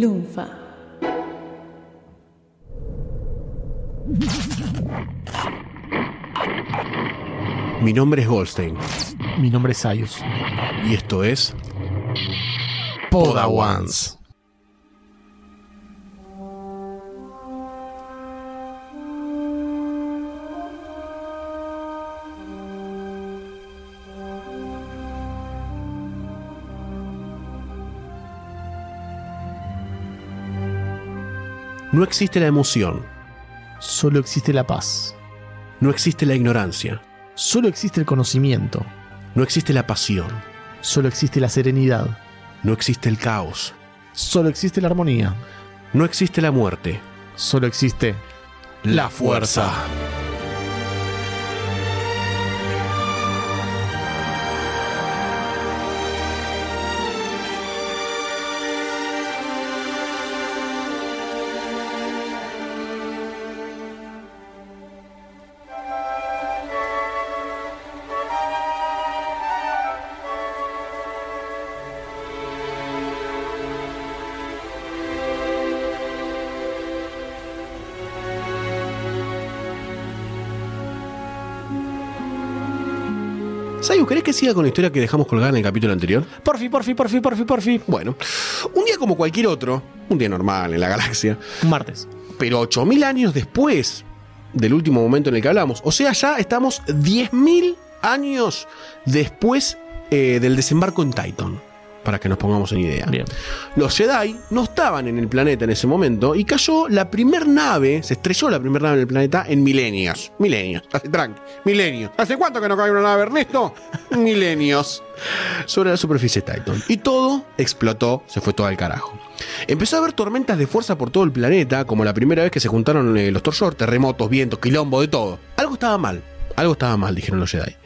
Lunfa. Mi nombre es Goldstein Mi nombre es Sayus. y esto es Podawans. No existe la emoción, Solo existe la paz. no existe la ignorancia, Solo existe el conocimiento. no existe la pasión, Solo existe la serenidad. no existe el caos, Solo existe la armonía. no existe la muerte. Solo existe la fuerza. Siga con la historia que dejamos colgada en el capítulo anterior? Porfi, porfi, porfi, porfi, porfi. Bueno, un día como cualquier otro, un día normal en la galaxia, Un martes. pero 8.000 años después del último momento en el que hablamos. O sea, ya estamos 10.000 años después eh, del desembarco en Titan, para que nos pongamos en idea. Bien. Los Jedi no estaban en el planeta en ese momento y cayó la primer nave, se estrelló la primera nave en el planeta en milenios. Milenios, hace tranqui, milenios. ¿Hace cuánto que no cae una nave, Ernesto? milenios. Sobre la superficie de Titan. Y todo explotó, se fue todo al carajo. Empezó a haber tormentas de fuerza por todo el planeta, como la primera vez que se juntaron eh, los Torshor, terremotos, vientos, quilombo, de todo. Algo estaba mal, algo estaba mal, dijeron los Jedi.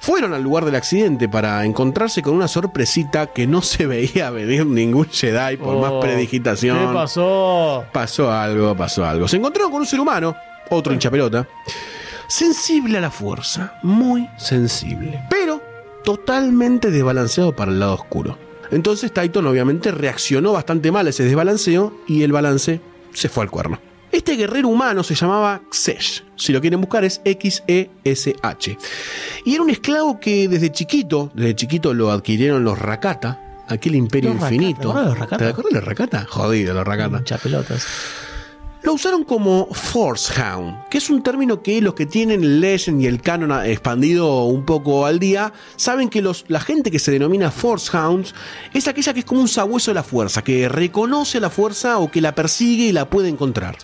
Fueron al lugar del accidente para encontrarse con una sorpresita que no se veía venir ningún Jedi por más Oh, predigitación. ¿Qué pasó? Pasó algo, pasó algo. Se encontraron con un ser humano, otro hinchapelota, sensible a la fuerza, muy sensible, pero totalmente desbalanceado para el lado oscuro. Entonces Titan obviamente reaccionó bastante mal a ese desbalanceo y el balance se fue al cuerno. Este guerrero humano se llamaba Xesh. Si lo quieren buscar es X-E-S-H. Y era un esclavo que desde chiquito, desde chiquito lo adquirieron los Rakata, aquel imperio Los Rakata, infinito. ¿te acuerdas de los Rakata? ¿Te acuerdas de los Rakata? Jodido los Rakata. Chapelotas. Lo usaron como Forcehound, que es un término que los que tienen el Legend y el canon expandido un poco al día saben que los, la gente que se denomina Forcehounds es aquella que es como un sabueso de la fuerza, que reconoce la fuerza o que la persigue y la puede encontrar.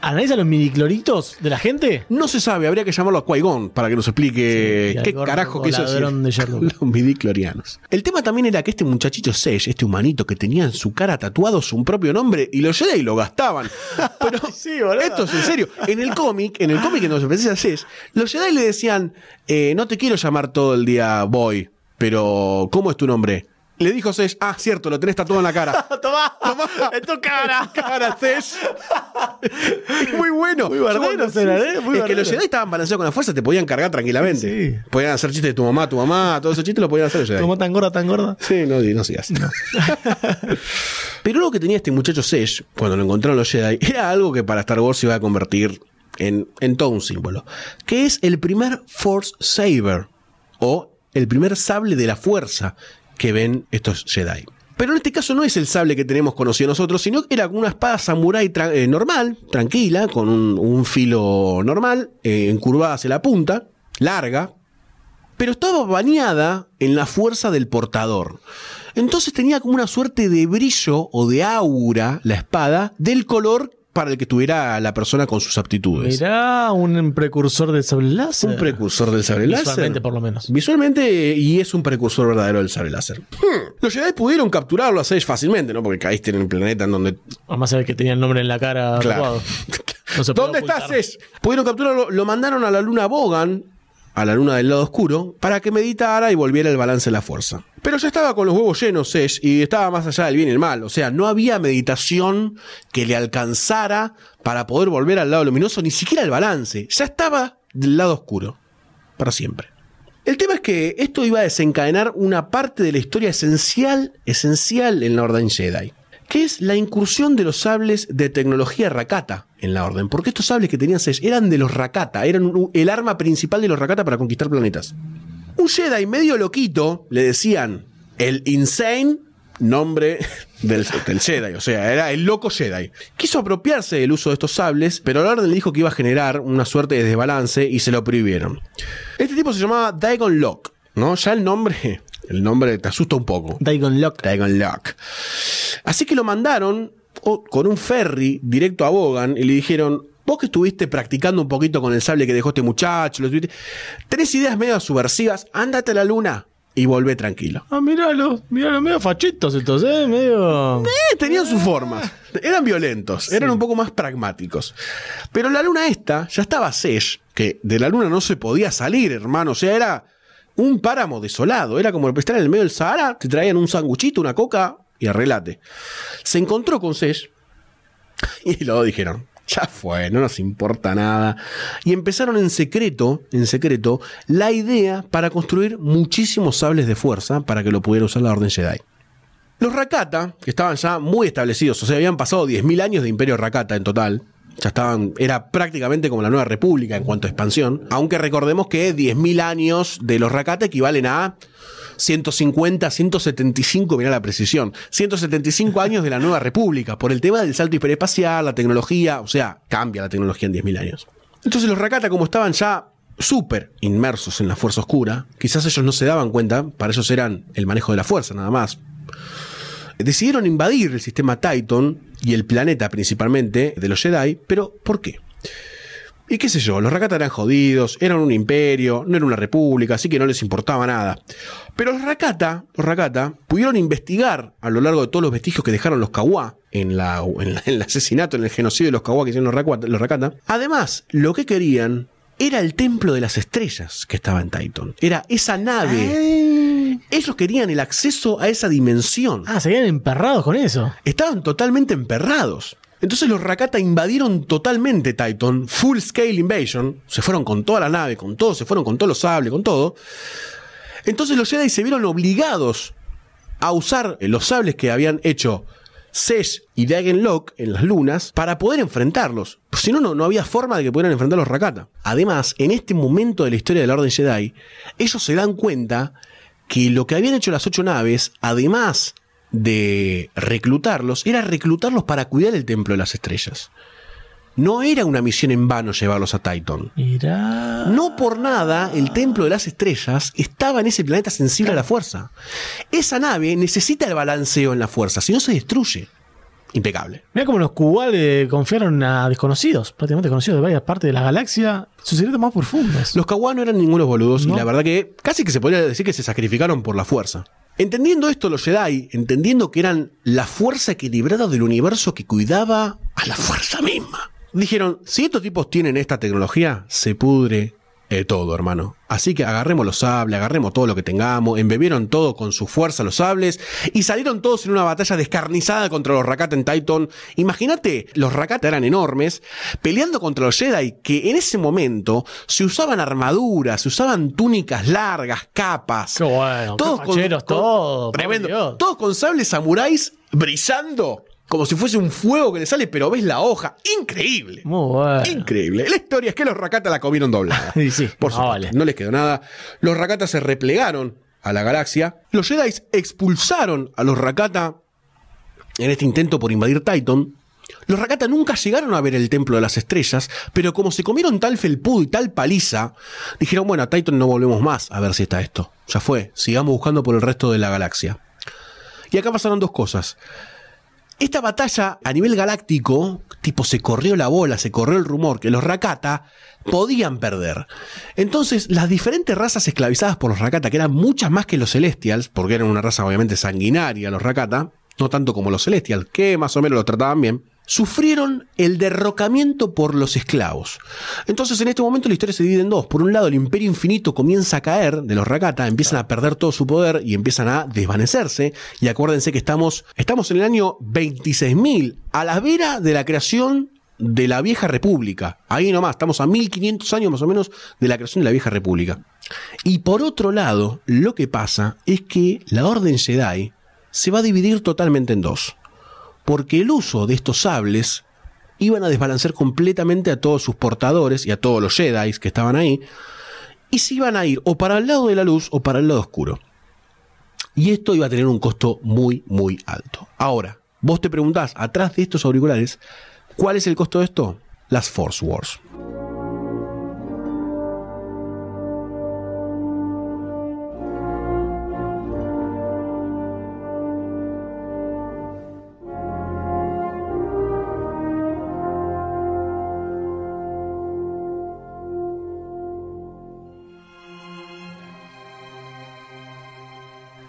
¿Analiza los midicloritos de la gente? No se sabe, habría que llamarlo a Qui-Gon para que nos explique Sí, qué carajo de Sherlock. Los midiclorianos. El tema también era que este muchachito Sage, este humanito que tenía en su cara tatuado su propio nombre, y los Jedi lo gastaban. Pero Sí, esto es en serio. En el cómic, en el cómic en donde se presenta Sage, los Jedi le decían, eh, no te quiero llamar todo el día Boy, pero ¿cómo es tu nombre? Le dijo Sage, ah, cierto, lo tenés tatuado en la cara. ¡Tomá! Tomá. ¡En tu cara! cara. Es muy bueno. Muy bardero será, ¿eh? Muy es que los. Jedi estaban balanceados con la fuerza, te podían cargar tranquilamente. Sí. Podían hacer chistes de tu mamá, tu mamá, todos esos chistes los podían hacer los Jedi. Como tan gorda, tan gorda. Sí, no, no sigas. Pero lo que tenía este muchacho Sesh, cuando lo encontraron los Jedi, era algo que para Star Wars se iba a convertir en, en todo un símbolo. Que es el primer Force Saber, o el primer sable de la fuerza que ven estos Jedi. Pero en este caso no es el sable que tenemos conocido nosotros, sino que era una espada samurai eh, normal, tranquila, con un, un filo normal, eh, encurvada hacia la punta, larga, pero estaba bañada en la fuerza del portador. Entonces tenía como una suerte de brillo o de aura la espada del color para el que tuviera la persona con sus aptitudes. Mirá, un precursor de sable láser. Un precursor del sable láser. Visualmente, por lo menos. Visualmente, y es un precursor verdadero del sable láser. Hmm. Los Jedi pudieron capturarlo a Sage fácilmente, ¿no? Porque caíste en el planeta en donde. Además, saber que tenía el nombre en la cara Claro. No ¿Dónde estás, Sage? Pudieron capturarlo, lo mandaron a la luna Bogan, a la luna del lado oscuro, para que meditara y volviera el balance de la fuerza. Pero ya estaba con los huevos llenos, Sage, y estaba más allá del bien y el mal. O sea, no había meditación que le alcanzara para poder volver al lado luminoso, ni siquiera el balance. Ya estaba del lado oscuro. Para siempre. El tema es que esto iba a desencadenar una parte de la historia esencial, esencial en la Orden Jedi. Que es la incursión de los sables de tecnología Rakata en la orden. Porque estos sables que tenían Sesh eran de los Rakata, eran el arma principal de los Rakata para conquistar planetas. Un Jedi medio loquito, le decían el Insane, nombre del, del Jedi, o sea, era el loco Jedi. Quiso apropiarse del uso de estos sables, pero la orden le dijo que iba a generar una suerte de desbalance y se lo prohibieron. Este tipo se llamaba Dagon Locke, ¿no? Ya el nombre, el nombre te asusta un poco. Dagon Lock. Dagon Locke. Así que lo mandaron con un ferry directo a Bogan y le dijeron, vos que estuviste practicando un poquito con el sable que dejó este muchacho, lo estuviste- tenés ideas medio subversivas, ándate a la luna y volvé tranquilo. Ah, míralo, míralo, medio fachitos estos, eh, medio. Eh, tenían sus formas. Eran violentos, eran un poco más pragmáticos. Pero la luna esta ya estaba Sesh, que de la luna no se podía salir, hermano. O sea, era un páramo desolado. Era como estar en el medio del Sahara, te traían un sanguchito, una coca y arreglate. Se encontró con Sesh y luego dijeron, ya fue, no nos importa nada. Y empezaron en secreto, en secreto, la idea para construir muchísimos sables de fuerza para que lo pudiera usar la Orden Jedi. Los Rakata, que estaban ya muy establecidos, o sea, habían pasado 10.000 años de Imperio Rakata en total. Ya estaban, era prácticamente como la nueva república en cuanto a expansión. Aunque recordemos que 10.000 años de los Rakata equivalen a 150, 175, mirá la precisión, 175 años de la nueva república, por el tema del salto hiperespacial, la tecnología, o sea, cambia la tecnología en 10.000 años. Entonces los Rakata, como estaban ya súper inmersos en la fuerza oscura, quizás ellos no se daban cuenta, para ellos eran el manejo de la fuerza nada más, decidieron invadir el sistema Titan y el planeta principalmente de los Jedi, pero ¿por qué? Y qué sé yo, los Rakata eran jodidos, eran un imperio, no era una república, así que no les importaba nada. Pero los Rakata, los Rakata, pudieron investigar a lo largo de todos los vestigios que dejaron los Kawa en, la, el asesinato, en el genocidio de los Kawa que hicieron los Rakata, los Rakata. Además, lo que querían era el templo de las estrellas que estaba en Titan. Era esa nave. Ellos querían el acceso a esa dimensión Ah, se quedan emperrados con eso. estaban totalmente emperrados. Entonces los Rakata invadieron totalmente Titan, full scale invasion, se fueron con toda la nave, con todo, se fueron con todos los sables, con todo. Entonces los Jedi se vieron obligados a usar los sables que habían hecho Sesh y Dagon Locke en las lunas para poder enfrentarlos. Si no, no, no había forma de que pudieran enfrentar a los Rakata. Además, en este momento de la historia de la Orden Jedi, ellos se dan cuenta que lo que habían hecho las ocho naves, además de reclutarlos, era reclutarlos para cuidar el Templo de las Estrellas. No era una misión en vano llevarlos a Titan. Mirá. No por nada el Templo de las Estrellas estaba en ese planeta sensible a la fuerza. Esa nave necesita el balanceo en la fuerza, si no se destruye. Impecable. Mirá como los cubales confiaron a desconocidos, prácticamente desconocidos de varias partes de la galaxia, sus secretos más profundos. Los Kawa no eran ningunos boludos No. y la verdad que casi que se podría decir que se sacrificaron por la fuerza. Entendiendo esto los Jedi, entendiendo que eran la fuerza equilibrada del universo que cuidaba a la fuerza misma, dijeron, si estos tipos tienen esta tecnología, se pudre eh, todo, hermano. Así que agarremos los sables, agarremos todo lo que tengamos, embebieron todo con su fuerza los sables y salieron todos en una batalla descarnizada contra los Rakata en Titan. Imagínate, los Rakata eran enormes, peleando contra los Jedi que en ese momento se usaban armaduras, se usaban túnicas largas, capas. Qué bueno, todos, por Tremendo. Todos con sables samuráis brillando como si fuese un fuego que le sale, pero ves la hoja. Increíble. Muy bueno. Increíble. La historia es que los Rakata la comieron doblada. Y sí, Por no supuesto, vale. no les quedó nada. Los Rakata se replegaron a la galaxia. Los Jedi expulsaron a los Rakata en este intento por invadir Titan. Los Rakata nunca llegaron a ver el Templo de las Estrellas, pero como se comieron tal felpudo y tal paliza, dijeron, bueno, a Titan no volvemos más a ver si está esto. Ya fue, sigamos buscando por el resto de la galaxia. Y acá pasaron dos cosas. Esta batalla a nivel galáctico, tipo se corrió la bola, se corrió el rumor que los Rakata podían perder. Entonces, las diferentes razas esclavizadas por los Rakata, que eran muchas más que los Celestials, porque eran una raza obviamente sanguinaria los Rakata, no tanto como los Celestials, que más o menos los trataban bien, sufrieron el derrocamiento por los esclavos. Entonces, en este momento la historia se divide en dos. Por un lado, el Imperio Infinito comienza a caer de los Rakata, empiezan a perder todo su poder y empiezan a desvanecerse. Y acuérdense que estamos, estamos en el año 26.000, a la vera de la creación de la vieja república. Ahí nomás, estamos a 1500 años más o menos de la creación de la vieja república. Y por otro lado, lo que pasa es que la Orden Jedi se va a dividir totalmente en dos. Porque el uso de estos sables iban a desbalancear completamente a todos sus portadores y a todos los Jedi que estaban ahí, y se iban a ir o para el lado de la luz o para el lado oscuro. Y esto iba a tener un costo muy, muy alto. Ahora, vos te preguntás, atrás de estos auriculares, ¿cuál es el costo de esto? Las Force Wars.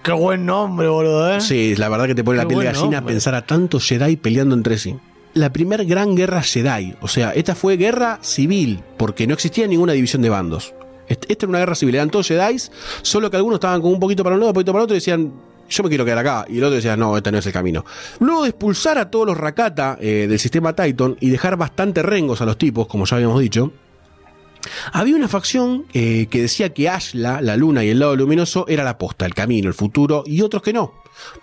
Qué buen nombre, boludo, ¿eh? Sí, la verdad que te pone la piel de gallina nombre. pensar a tantos Jedi peleando entre sí. La primera gran guerra Jedi, o sea, esta fue guerra civil, porque no existía ninguna división de bandos. Est- Esta era una guerra civil, eran todos Jedi, solo que algunos estaban como un poquito para un lado, un poquito para el otro y decían, yo me quiero quedar acá. Y el otro decía, no, este no es el camino. Luego de expulsar a todos los Rakata eh, del sistema Titan y dejar bastante rengos a los tipos, como ya habíamos dicho, había una facción eh, que decía que Ashla, la luna y el lado luminoso era la posta, el camino, el futuro, y otros que no,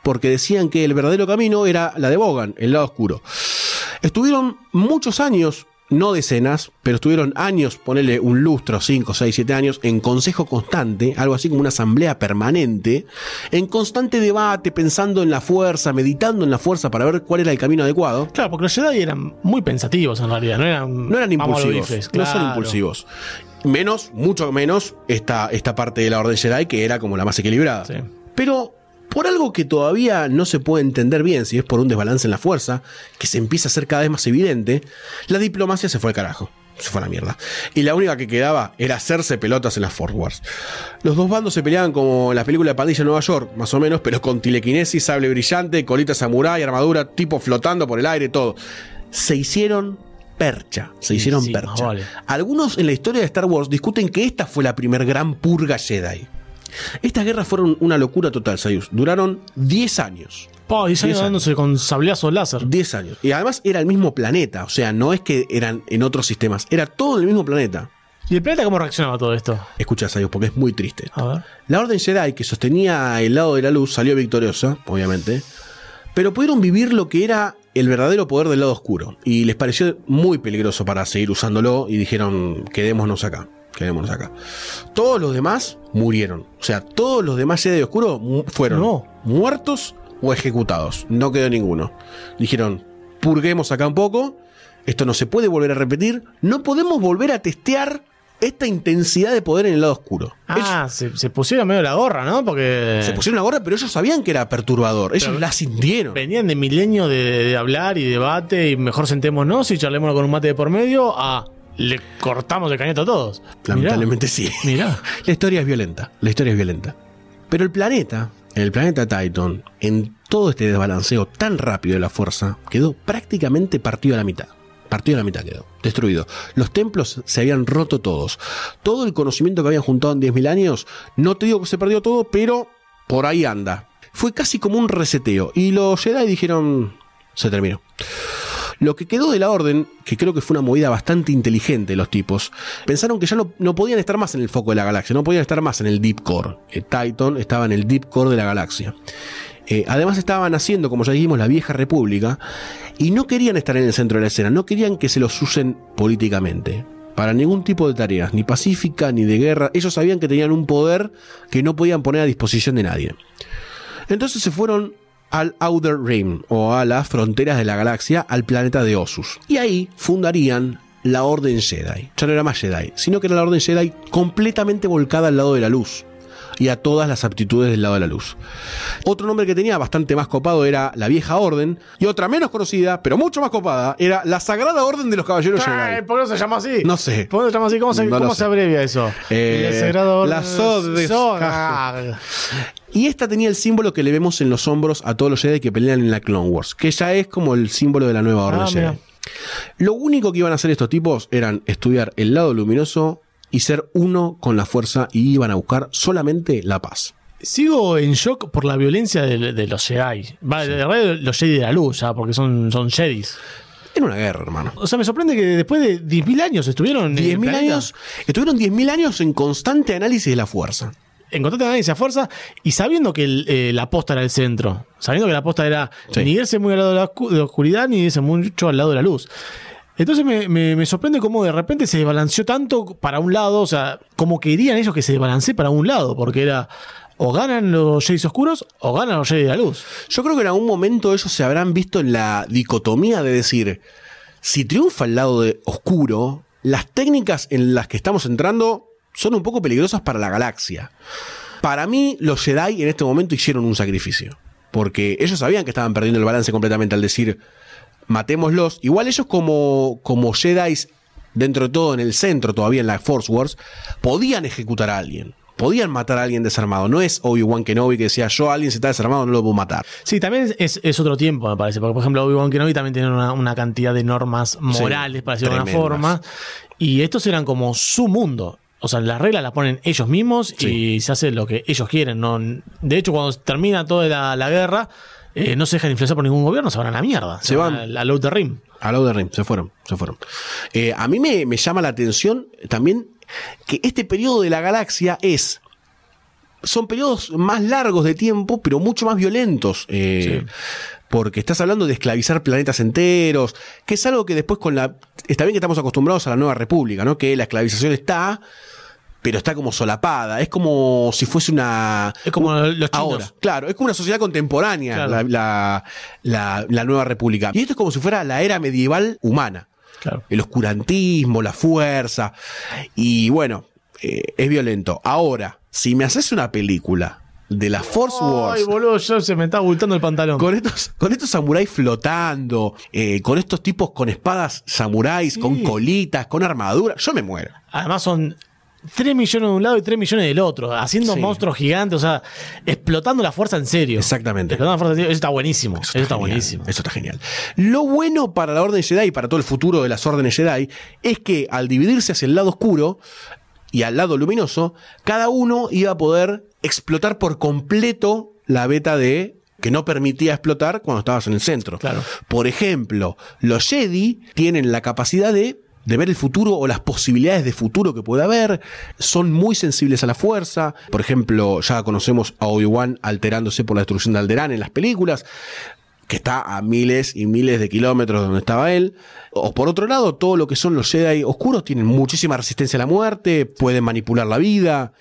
porque decían que el verdadero camino era la de Bogan, el lado oscuro. Estuvieron muchos años, no decenas, pero estuvieron años, ponerle un lustro, 5, 6, 7 años, en consejo constante, algo así como una asamblea permanente, en constante debate, pensando en la fuerza, meditando en la fuerza para ver cuál era el camino adecuado. Claro, porque los Jedi eran muy pensativos en realidad, no eran, No eran impulsivos. mamalobifes, No son claro. impulsivos. Menos, mucho menos, esta, esta parte de la Orden Jedi que era como la más equilibrada. Sí. Pero por algo que todavía no se puede entender bien, si es por un desbalance en la fuerza, que se empieza a ser cada vez más evidente, la diplomacia se fue al carajo. Se fue a la mierda. Y la única que quedaba era hacerse pelotas en las Force Wars. Los dos bandos se peleaban como en las películas de Pandilla Nueva York, más o menos, pero con telequinesis, sable brillante, colita samurái, armadura, tipo flotando por el aire, todo. Se hicieron percha. Se hicieron sí, percha. vale. Algunos en la historia de Star Wars discuten que esta fue la primer gran purga Jedi. Estas guerras fueron una locura total, Sayus. Duraron 10 años. Pa, 10 años dándose con sablazos láser. 10 años. Y además era el mismo planeta. O sea, no es que eran en otros sistemas. Era todo en el mismo planeta. ¿Y el planeta cómo reaccionaba a todo esto? Escucha, Sayus, porque es muy triste. A ver. La Orden Jedi, que sostenía el lado de la luz, salió victoriosa, obviamente. Pero pudieron vivir lo que era el verdadero poder del lado oscuro. Y les pareció muy peligroso para seguir usándolo. Y dijeron, quedémonos acá. Quedémonos acá. Todos los demás murieron. O sea, todos los demás Jedi oscuros mu- fueron No. muertos o ejecutados. No quedó ninguno. Dijeron, purguemos acá un poco. Esto no se puede volver a repetir. No podemos volver a testear esta intensidad de poder en el lado oscuro. Ellos- Ah, se, se pusieron medio la gorra, ¿no? Porque se pusieron la gorra, pero ellos sabían que era perturbador. Ellos Pero- la sintieron. venían de milenio de, de hablar y debate y mejor sentémonos y charlémonos con un mate de por medio a le cortamos el cañeto a todos. Lamentablemente sí. Mirá. La historia es violenta. La historia es violenta. Pero el planeta, el planeta Titan, en todo este desbalanceo tan rápido de la fuerza, quedó prácticamente partido a la mitad. Partido a la mitad quedó, destruido. Los templos se habían roto todos. Todo el conocimiento que habían juntado en 10.000 años, no te digo que se perdió todo, pero por ahí anda. Fue casi como un reseteo. Y los Jedi dijeron, se terminó. Lo que quedó de la orden, que creo que fue una movida bastante inteligente de los tipos, pensaron que ya no, no podían estar más en el foco de la galaxia, no podían estar más en el Deep Core. Eh, Titan estaba en el Deep Core de la galaxia. Eh, además estaban haciendo, como ya dijimos, la vieja república y no querían estar en el centro de la escena, no querían que se los usen políticamente. Para ningún tipo de tareas, ni pacífica ni de guerra. Ellos sabían que tenían un poder que no podían poner a disposición de nadie. Entonces se fueron al Outer Rim, o a las fronteras de la galaxia, al planeta de Osus. Y ahí fundarían la Orden Jedi. Ya no era más Jedi, sino que era la Orden Jedi completamente volcada al lado de la luz. Y a todas las aptitudes del lado de la luz. Otro nombre que tenía bastante más copado era la Vieja Orden. Y otra menos conocida, pero mucho más copada, era la Sagrada Orden de los Caballeros Jedi. ¿Por qué se llama así? No sé. ¿Por qué se llama así? ¿Cómo se, No lo cómo sé. se abrevia eso? Eh, El Sagrado Orden- la Sod Y esta tenía el símbolo que le vemos en los hombros a todos los Jedi que pelean en la Clone Wars, que ya es como el símbolo de la nueva Orden Ah, Jedi. mira. Lo único que iban a hacer estos tipos eran estudiar el lado luminoso y ser uno con la fuerza y iban a buscar solamente la paz. Sigo en shock por la violencia de, de los Jedi. Va, de verdad, los Jedi de la luz, ya, porque son, son Jedis. Era una guerra, hermano. O sea, me sorprende que después de 10.000 años estuvieron. en el 10.000 planeta. años, estuvieron 10.000 años en constante análisis de la fuerza. encontrate a nadie se fuerza y sabiendo que el- eh, la posta era el centro, sabiendo que la posta era Sí. ni irse muy al lado de la, de la oscuridad ni irse mucho al lado de la luz. Entonces me, me- sorprende cómo de repente se desbalanceó tanto para un lado, o sea, como querían ellos que se desbalancee para un lado, porque era o ganan los Jays oscuros o ganan los Jays de la luz. Yo creo que en algún momento ellos se habrán visto en la dicotomía de decir, si triunfa el lado de oscuro, las técnicas en las que estamos entrando son un poco peligrosas para la galaxia. Para mí, los Jedi en este momento hicieron un sacrificio. Porque ellos sabían que estaban perdiendo el balance completamente al decir, matémoslos. Igual ellos como, como Jedi, dentro de todo en el centro, todavía en la Force Wars, podían ejecutar a alguien. Podían matar a alguien desarmado. No es Obi-Wan Kenobi que decía, yo a alguien si está desarmado no lo puedo matar. Sí, también es, es otro tiempo, me parece. Porque, por ejemplo, Obi-Wan Kenobi también tiene una, una cantidad de normas morales, para decirlo de una tremendas. forma. Y estos eran como su mundo. O sea, las reglas las ponen ellos mismos Sí. y se hace lo que ellos quieren. ¿no? De hecho, cuando termina toda la, la guerra, eh, no se dejan influenciar por ningún gobierno, se van a la mierda. Se van. al- al Outer Rim. A la Rim, se fueron, se fueron. Eh, a mí me, me llama la atención también que este periodo de la galaxia es. Son periodos más largos de tiempo, pero mucho más violentos. eh, Sí. Porque estás hablando de esclavizar planetas enteros, que es algo que después con la. Está bien que estamos acostumbrados a la nueva república, ¿no? Que la esclavización está, pero está como solapada. Es como si fuese una. Es como los chinos. Ahora, claro, es como una sociedad contemporánea Claro. la, la- la- la nueva república. Y esto es como si fuera la era medieval humana. Claro. El oscurantismo, la fuerza. Y bueno, eh, es violento. Ahora, si me haces una película de la Force Wars. Ay, boludo, ya se me está abultando el pantalón. Con estos, con estos samuráis flotando, eh, con estos tipos con espadas samuráis, con colitas, con armadura, yo me muero. Además son 3 millones de un lado y 3 millones del otro, haciendo Sí. monstruos gigantes, o sea, explotando la fuerza en serio. Exactamente. Explotando la fuerza en serio. Eso está buenísimo. Eso está, buenísimo. Eso está genial. Lo bueno para la Orden Jedi y para todo el futuro de las órdenes Jedi es que al dividirse hacia el lado oscuro y al lado luminoso, cada uno iba a poder explotar por completo la beta de que no permitía explotar cuando estabas en el centro. Claro. Por ejemplo, los Jedi tienen la capacidad de de ver el futuro o las posibilidades de futuro que puede haber, son muy sensibles a la fuerza. Por ejemplo, ya conocemos a Obi-Wan alterándose por la destrucción de Alderaan en las películas que está a miles y miles de kilómetros de donde estaba él. O por otro lado, todo lo que son los Jedi oscuros tienen muchísima resistencia a la muerte, pueden manipular la vida.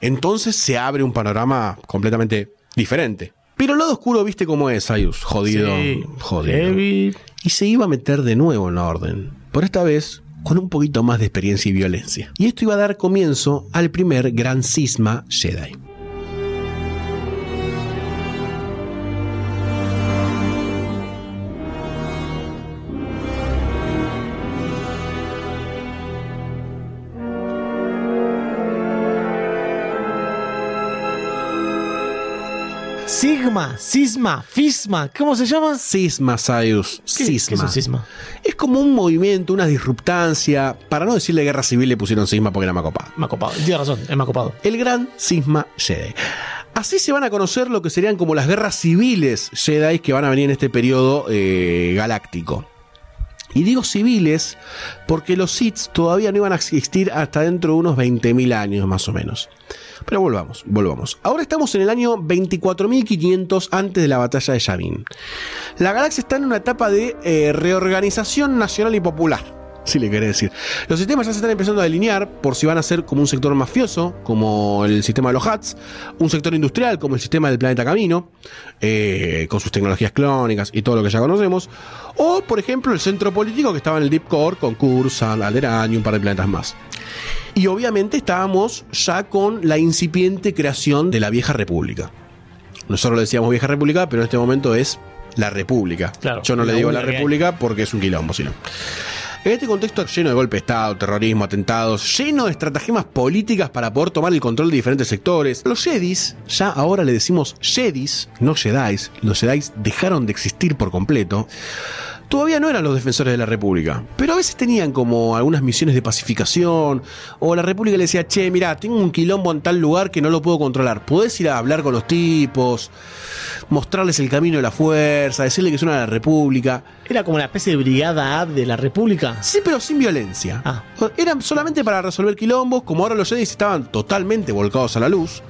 Entonces se abre un panorama completamente diferente. Pero el lado oscuro, viste cómo es, Ayus. Jodido. Sí, jodido. heavy. Y se iba a meter de nuevo en la orden. Por esta vez con un poquito más de experiencia y violencia. Y esto iba a dar comienzo al primer gran cisma Jedi. Sigma, Cisma, Fisma, ¿cómo se llama? Cisma, Sayus. ¿Qué- Cisma. qué es un cisma? Es como un movimiento, una disruptancia. Para no decirle guerra civil le pusieron cisma porque era más copado. Me ha copado. Tiene razón, es más copado. El gran cisma Jedi. Así se van a conocer lo que serían como las guerras civiles Jedi que van a venir en este periodo eh, galáctico. Y digo civiles porque los Sith todavía no iban a existir hasta dentro de unos 20.000 años más o menos. Pero volvamos, volvamos. Ahora estamos en el año 24.500 antes de la batalla de Yavin. La galaxia está en una etapa de eh, reorganización nacional y popular. Si le querés decir. Los sistemas ya se están empezando a delinear por si van a ser como un sector mafioso, como el sistema de los HATS, un sector industrial, como el sistema del planeta Camino, eh, con sus tecnologías clónicas y todo lo que ya conocemos, o por ejemplo el centro político que estaba en el Deep Core, con Cursan, Alderaan y un par de planetas más. Y obviamente estábamos ya con la incipiente creación de la vieja república. Nosotros le decíamos vieja república, pero en este momento es la república. Claro, Yo no le digo la república porque es un quilombo, sino. En este contexto lleno de golpe de Estado, terrorismo, atentados, lleno de estratagemas políticas para poder tomar el control de diferentes sectores, los Jedis, ya ahora le decimos Jedis, no Jedis, los Jedis dejaron de existir por completo, todavía no eran los defensores de la República, pero a veces tenían como algunas misiones de pacificación, o la República le decía, che, mira, tengo un quilombo en tal lugar que no lo puedo controlar, podés ir a hablar con los tipos, mostrarles el camino de la fuerza, decirle que son a la República. Era como una especie de brigada de la República. Sí, pero sin violencia. Ah. Eran solamente para resolver quilombos, como ahora los Jedi estaban totalmente volcados a la luz.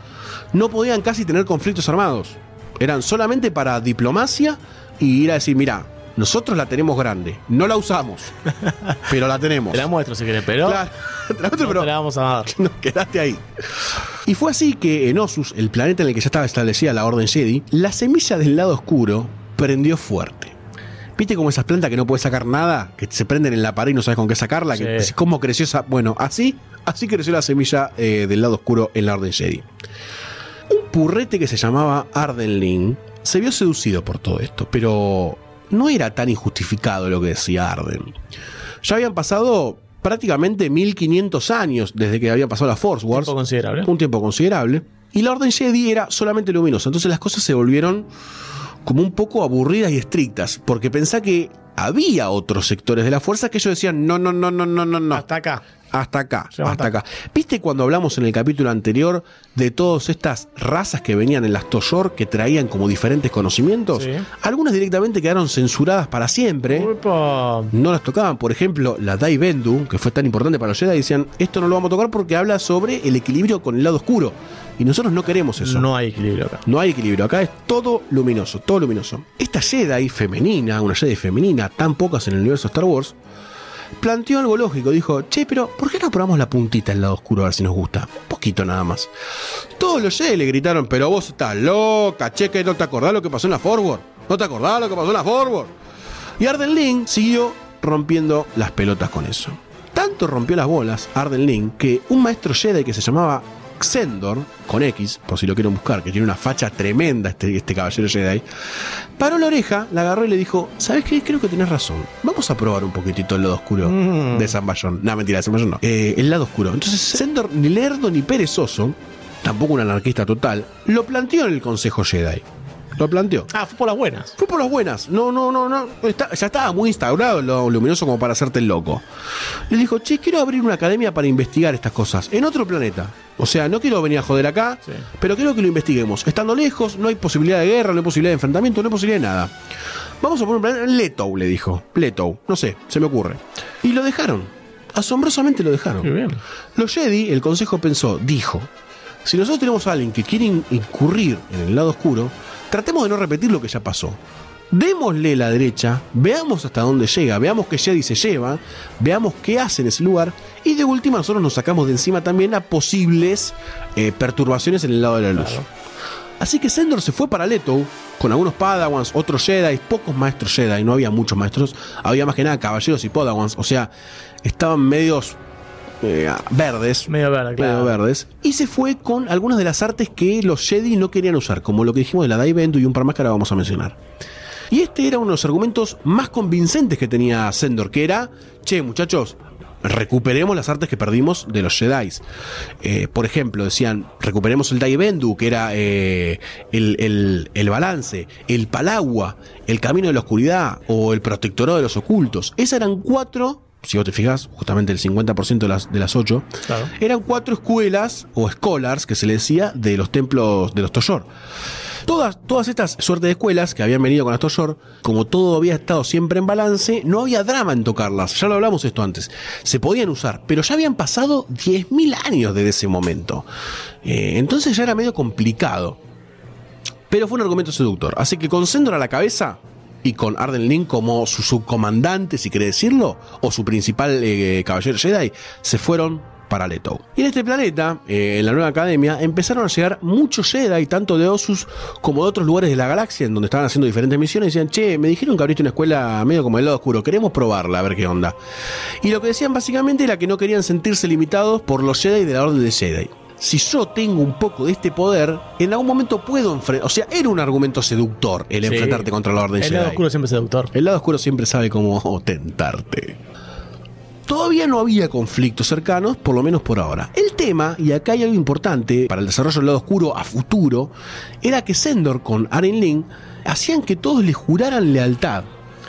no podían casi tener conflictos armados. Eran solamente para diplomacia y ir a decir, mira, nosotros la tenemos grande, no la usamos, pero la tenemos. Te la muestro si querés, pero. Claro, te la muestro, no pero te la vamos a dar. no, quedaste ahí. Y fue así que en Osus, el planeta en el que ya estaba establecida la Orden Jedi, la semilla del lado oscuro prendió fuerte. ¿Viste como esas plantas que no puedes sacar nada? Que se prenden en la pared y no sabes con qué sacarla. Que. ¿Cómo creció esa? Bueno, así, así creció la semilla eh, del lado oscuro en la Orden Jedi. Un purrete que se llamaba Ardenling se vio seducido por todo esto, pero no era tan injustificado lo que decía Arden. Ya habían pasado prácticamente 1500 años desde que había pasado la Force Wars Tiempo considerable. un tiempo considerable. Y la Orden Jedi era solamente luminosa. Entonces las cosas se volvieron como un poco aburridas y estrictas. Porque pensá que había otros sectores de la fuerza que ellos decían: no, no, no, no, no, no, no. Hasta acá. Hasta acá, hasta hasta acá. ¿Viste cuando hablamos en el capítulo anterior de todas estas razas que venían en las Toyor que traían como diferentes conocimientos? Sí. Algunas directamente quedaron censuradas para siempre Upa. no las tocaban. Por ejemplo, la Dai Bendu, que fue tan importante para los Jedi, decían, esto no lo vamos a tocar porque habla sobre el equilibrio con el lado oscuro. Y nosotros no queremos eso. No hay equilibrio acá. No hay equilibrio. Acá es todo luminoso, todo luminoso. Esta Jedi femenina, una Jedi femenina, tan pocas en el universo Star Wars, planteó algo lógico. Dijo, che, pero ¿por qué no probamos la puntita del lado oscuro a ver si nos gusta? Un poquito nada más. Todos los Jedi le gritaron, pero vos estás loca, che, que no te acordás lo que pasó en la Forward. No te acordás lo que pasó en la Forward. Y Arden Link siguió rompiendo las pelotas con eso. Tanto rompió las bolas Arden Link que un maestro Jedi que se llamaba Xendor, con X, por si lo quieren buscar, que tiene una facha tremenda este, este caballero Jedi, paró la oreja, la agarró y le dijo, ¿sabes qué? Creo que tenés razón. Vamos a probar un poquitito el lado oscuro Mm. de San Bayón. No, mentira, de San Bayón no. Eh, el lado oscuro. Entonces Xendor, ni lerdo ni perezoso, tampoco un anarquista total, lo planteó en el Consejo Jedi. Lo planteó. Ah, fue por las buenas. Fue por las buenas. No, no, no, no. Está- ya estaba muy instaurado lo luminoso como para hacerte el loco. Le dijo, che, quiero abrir una academia para investigar estas cosas. En otro planeta. O sea, no quiero venir a joder acá, Sí. pero quiero que lo investiguemos. Estando lejos, no hay posibilidad de guerra, no hay posibilidad de enfrentamiento, no hay posibilidad de nada. Vamos a poner un planeta en Leto, le dijo. Leto, no sé, se me ocurre. Y lo dejaron. Asombrosamente lo dejaron. Qué bien. Los Jedi, el consejo pensó, dijo, si nosotros tenemos a alguien que quiere in- incurrir en el lado oscuro, tratemos de no repetir lo que ya pasó. Démosle la derecha, veamos hasta dónde llega, veamos qué Jedi se lleva, veamos qué hace en ese lugar y de última nosotros nos sacamos de encima también a posibles eh, perturbaciones en el lado de la luz. Claro. Así que Sendor se fue para Leto con algunos Padawans, otros Jedi, pocos maestros Jedi, no había muchos maestros, había más que nada caballeros y Padawans, o sea, estaban medios eh, verdes, Medio verde, claro. medio verdes, y se fue con algunas de las artes que los Jedi no querían usar, como lo que dijimos de la Dai Bendu y un par más que ahora vamos a mencionar. Y este era uno de los argumentos más convincentes que tenía Sendor, que era, che, muchachos, recuperemos las artes que perdimos de los Jedi. Eh, por ejemplo, decían, recuperemos el Dai Bendu, que era eh, el, el- el balance, el Palagua, el camino de la oscuridad o el protectorado de los ocultos. Esas eran cuatro, si vos te fijas, justamente el 50% de las, de las ocho, Claro. eran cuatro escuelas o scholars que se le decía de los templos de los Toyor. Todas, todas estas suertes de escuelas que habían venido con las Toyor, como todo había estado siempre en balance, no había drama en tocarlas. Ya lo hablamos esto antes. Se podían usar, pero ya habían pasado 10.000 años desde ese momento. Eh, entonces ya era medio complicado. Pero fue un argumento seductor. Así que con Sendor a la cabeza y con Arden Link como su subcomandante, si quiere decirlo, o su principal eh, caballero Jedi, se fueron para Leto. Y en este planeta, eh, en la nueva academia, empezaron a llegar muchos Jedi, tanto de Osus como de otros lugares de la galaxia, en donde estaban haciendo diferentes misiones, y decían, che, me dijeron que abriste una escuela medio como el lado oscuro, queremos probarla, a ver qué onda. Y lo que decían básicamente era que no querían sentirse limitados por los Jedi de la Orden de Jedi si yo tengo un poco de este poder, en algún momento puedo enfrentar. O sea, era un argumento seductor el Sí. enfrentarte contra la Orden El Jedi. lado oscuro siempre es seductor. El lado oscuro siempre sabe cómo tentarte. Todavía no había conflictos cercanos, por lo menos por ahora. El tema, y acá hay algo importante para el desarrollo del lado oscuro a futuro, era que Sendor con Aren Lin hacían que todos le juraran lealtad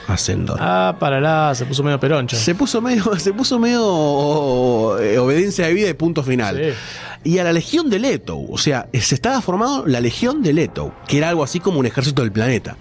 a Sendor. Ah, para la, se puso medio peroncho. Se puso medio, se puso medio eh, obediencia de vida y punto final. Sí. Y a la Legión de Leto. O sea, se estaba formando la Legión de Leto, que era algo así como un ejército del planeta.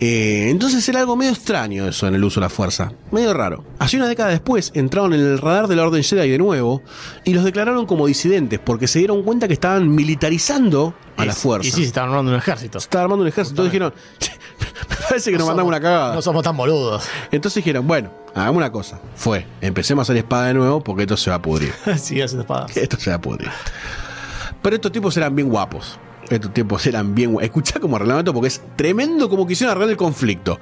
Eh, entonces era algo medio extraño eso en el uso de la fuerza, medio raro. Así una década después entraron en el radar de la Orden Jedi de nuevo y los declararon como disidentes porque se dieron cuenta que estaban militarizando a la fuerza. Y sí, se estaban armando un ejército. Se estaba armando un ejército. Entonces dijeron, "Che, me parece que nos mandamos una cagada. No somos tan boludos. Entonces dijeron, bueno, hagamos una cosa. Fue, empecemos a hacer espada de nuevo porque esto se va a pudrir. sí, hacen espadas. Esto se va a pudrir. Pero estos tipos eran bien guapos. Estos tipos eran bien guapos. Escuchá como arreglaron esto porque es tremendo como quisieron arreglar el conflicto.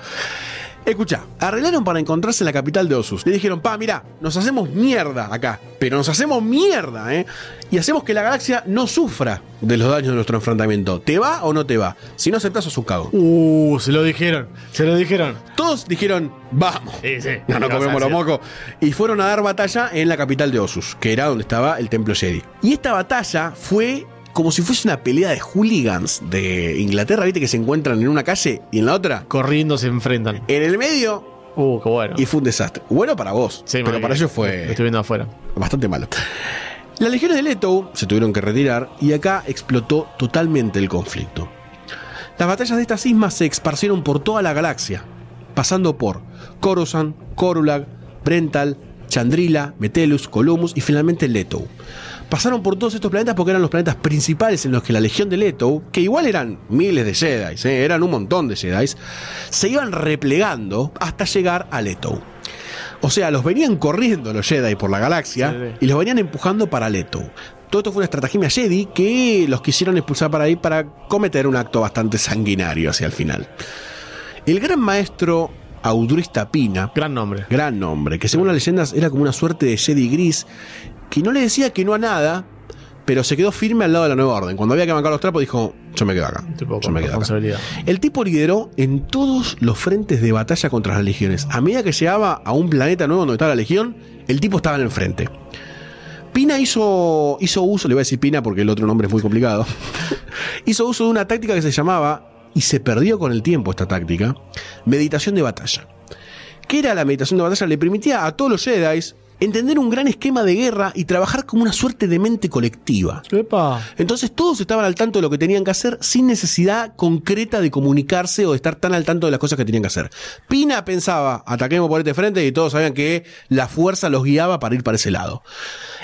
Escuchá, arreglaron para encontrarse en la capital de Osus. Le dijeron, pa, mira, nos hacemos mierda acá. Pero nos hacemos mierda, ¿eh? Y hacemos que la galaxia no sufra de los daños de nuestro enfrentamiento. ¿Te va o no te va? Si no aceptás, sos un cago. Uh, se lo dijeron. Se lo dijeron. Todos dijeron, vamos. Sí, sí. No, no ¿Qué vas a comemos los mocos. Y fueron a dar batalla en la capital de Osus, que era donde estaba el templo Jedi. Y esta batalla fue como si fuese una pelea de hooligans de Inglaterra, viste que se encuentran en una calle y en la otra. Corriendo se enfrentan. En el medio, Uh, qué bueno. y fue un desastre. Bueno para vos, Sí, pero para ellos Lo fue estoy viendo afuera. bastante malo. Las legiones de Leto se tuvieron que retirar y acá explotó totalmente el conflicto. Las batallas de estas ismas se esparcieron por toda la galaxia, pasando por Coruscant, Corulag, Brental, Chandrila, Metelus, Columbus y finalmente Leto. Pasaron por todos estos planetas porque eran los planetas principales en los que la Legión de Leto, que igual eran miles de Jedi, ¿eh? eran un montón de Jedi, se iban replegando hasta llegar a Leto. O sea, los venían corriendo los Jedi por la galaxia Sí, sí. y los venían empujando para Leto. Todo esto fue una estrategia Jedi que los quisieron expulsar para ahí para cometer un acto bastante sanguinario hacia el final. El gran maestro Audrista Pina, Gran nombre. gran nombre, que según las leyendas era como una suerte de Jedi gris, que no le decía que no a nada, pero se quedó firme al lado de la nueva orden. Cuando había que bancar los trapos dijo, yo me quedo acá. Tipo, yo me quedo acá. El tipo lideró en todos los frentes de batalla contra las legiones. A medida que llegaba a un planeta nuevo donde estaba la legión, el tipo estaba en el frente. Pina hizo, hizo uso, le voy a decir Pina porque el otro nombre es muy complicado, hizo uso de una táctica que se llamaba, y se perdió con el tiempo esta táctica, meditación de batalla. ¿Qué era la meditación de batalla? Le permitía a todos los Jedi entender un gran esquema de guerra y trabajar como una suerte de mente colectiva. Epa. Entonces todos estaban al tanto de lo que tenían que hacer sin necesidad concreta de comunicarse o de estar tan al tanto de las cosas que tenían que hacer. Pina pensaba, ataquemos por este frente y todos sabían que la fuerza los guiaba para ir para ese lado.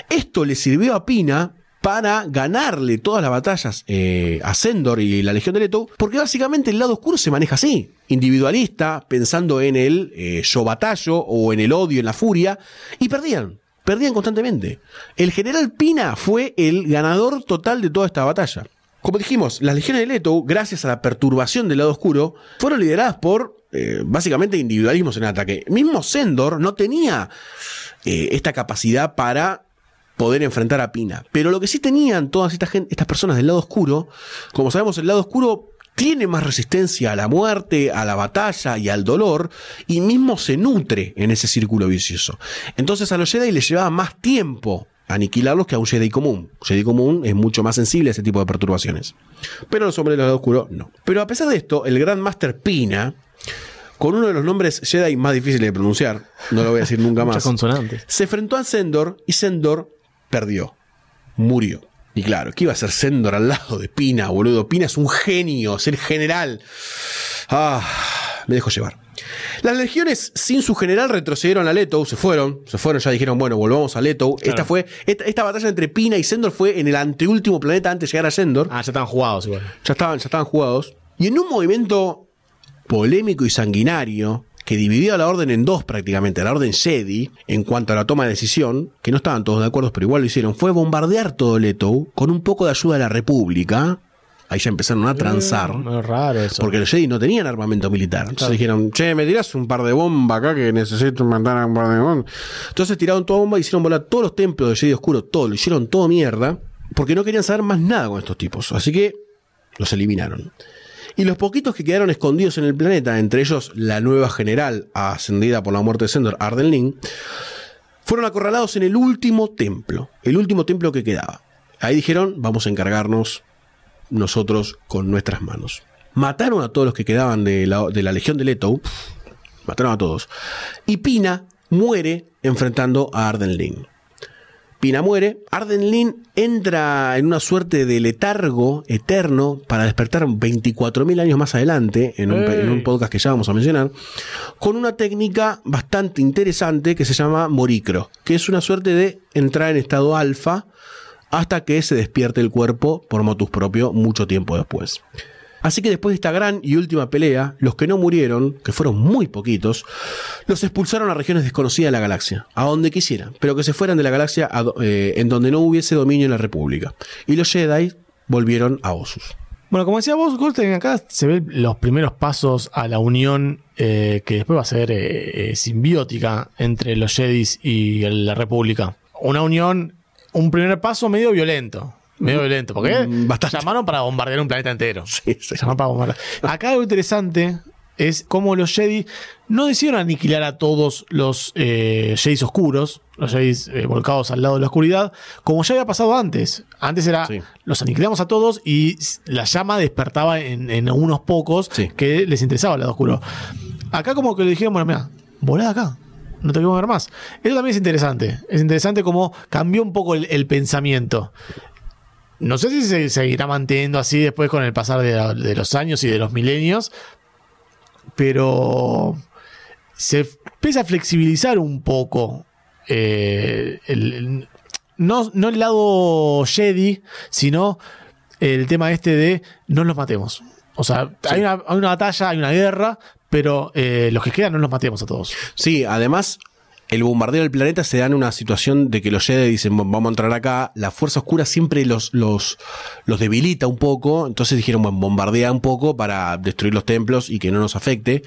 Esto le sirvió a Pina para ganarle todas las batallas eh, a Sendor y la Legión de Leto, porque básicamente el lado oscuro se maneja así, individualista, pensando en el eh, yo batallo o en el odio, en la furia, y perdían. Perdían constantemente. El general Pina fue el ganador total de toda esta batalla. Como dijimos, las legiones de Leto, gracias a la perturbación del lado oscuro, fueron lideradas por eh, básicamente individualismos en ataque. Mismo Sendor no tenía esta capacidad para poder enfrentar a Pina. Pero lo que sí tenían todas estas, estas personas del lado oscuro, como sabemos, el lado oscuro tiene más resistencia a la muerte, a la batalla y al dolor, y mismo se nutre en ese círculo vicioso. Entonces a los Jedi les llevaba más tiempo aniquilarlos que a un Jedi común. Un Jedi común es mucho más sensible a ese tipo de perturbaciones. Pero los hombres del lado oscuro no. Pero a pesar de esto, el Gran Master Pina, con uno de los nombres Jedi más difíciles de pronunciar, no lo voy a decir nunca más, consonantes. se enfrentó a Sendor y Sendor perdió. Murió. Y claro, ¿qué iba a ser Sendor al lado de Pina, boludo? Pina es un genio, es el general. Ah, me dejó llevar. Las legiones sin su general retrocedieron a Leto, se fueron, se fueron, ya dijeron, bueno, volvamos a Leto. Esta fue, esta, esta batalla entre Pina y Sendor fue en el anteúltimo planeta antes de llegar a Sendor. Ah, ya están jugados igual. Ya estaban, ya estaban jugados. Y en un movimiento polémico y sanguinario, que dividió a la orden en dos prácticamente, a la orden Jedi, en cuanto a la toma de decisión, que no estaban todos de acuerdo, pero igual lo hicieron, fue bombardear todo Leto con un poco de ayuda de la República. Ahí ya empezaron a transar. Es raro eso. Porque los Jedi no tenían armamento militar. Entonces Claro. dijeron, che, me tirás un par de bombas acá que necesito matar a un par de bombas. Entonces tiraron toda bomba y hicieron volar todos los templos de Jedi Oscuro, todo, lo hicieron todo mierda, porque no querían saber más nada con estos tipos. Así que los eliminaron. Y los poquitos que quedaron escondidos en el planeta, entre ellos la nueva general ascendida por la muerte de Sendor, Arden Lin, fueron acorralados en el último templo, el último templo que quedaba. Ahí dijeron, vamos a encargarnos nosotros con nuestras manos. Mataron a todos los que quedaban de la, de la legión de Leto, mataron a todos. Y Pina muere enfrentando a Arden Lin. Pina muere, Arden Lin entra en una suerte de letargo eterno para despertar 24.000 años más adelante, en un, ¡Ey! en un podcast que ya vamos a mencionar, con una técnica bastante interesante que se llama moricro, que es una suerte de entrar en estado alfa hasta que se despierte el cuerpo por motus propio mucho tiempo después. Así que después de esta gran y última pelea, los que no murieron, que fueron muy poquitos, los expulsaron a regiones desconocidas de la galaxia, a donde quisieran, pero que se fueran de la galaxia eh, en donde no hubiese dominio en la República. Y los Jedi volvieron a Osus. Bueno, como decía vos, Goldstein, acá se ven los primeros pasos a la unión eh, que después va a ser eh, simbiótica entre los Jedis y la República. Una unión, un primer paso medio violento. Medio violento, porque Mm, bastante. llamaron para bombardear un planeta entero. Sí, sí. Llamaron para bombardear. Acá algo interesante es cómo los Jedi no decidieron aniquilar a todos los eh, Jedis oscuros, los Jedis eh, volcados al lado de la oscuridad, como ya había pasado antes. Antes era, Sí. los aniquilamos a todos y la llama despertaba en, en unos pocos Sí. que les interesaba el lado oscuro. Acá como que le dijeron, bueno, mira, volá acá. No te quiero ver más. Eso también es interesante. Es interesante cómo cambió un poco el, el pensamiento. No sé si se seguirá manteniendo así después con el pasar de, la- de los años y de los milenios, pero se empieza a flexibilizar un poco eh, el- el- no, no el lado Jedi, sino el tema este de no los matemos. O sea, hay, una, hay una batalla, hay una guerra, pero eh, los que quedan no los matemos a todos. Sí, además, el bombardeo del planeta se da en una situación de que los Jedi dicen, "Bueno, vamos a entrar acá, la fuerza oscura siempre los, los, los debilita un poco, entonces dijeron, bueno, bombardea un poco para destruir los templos y que no nos afecte.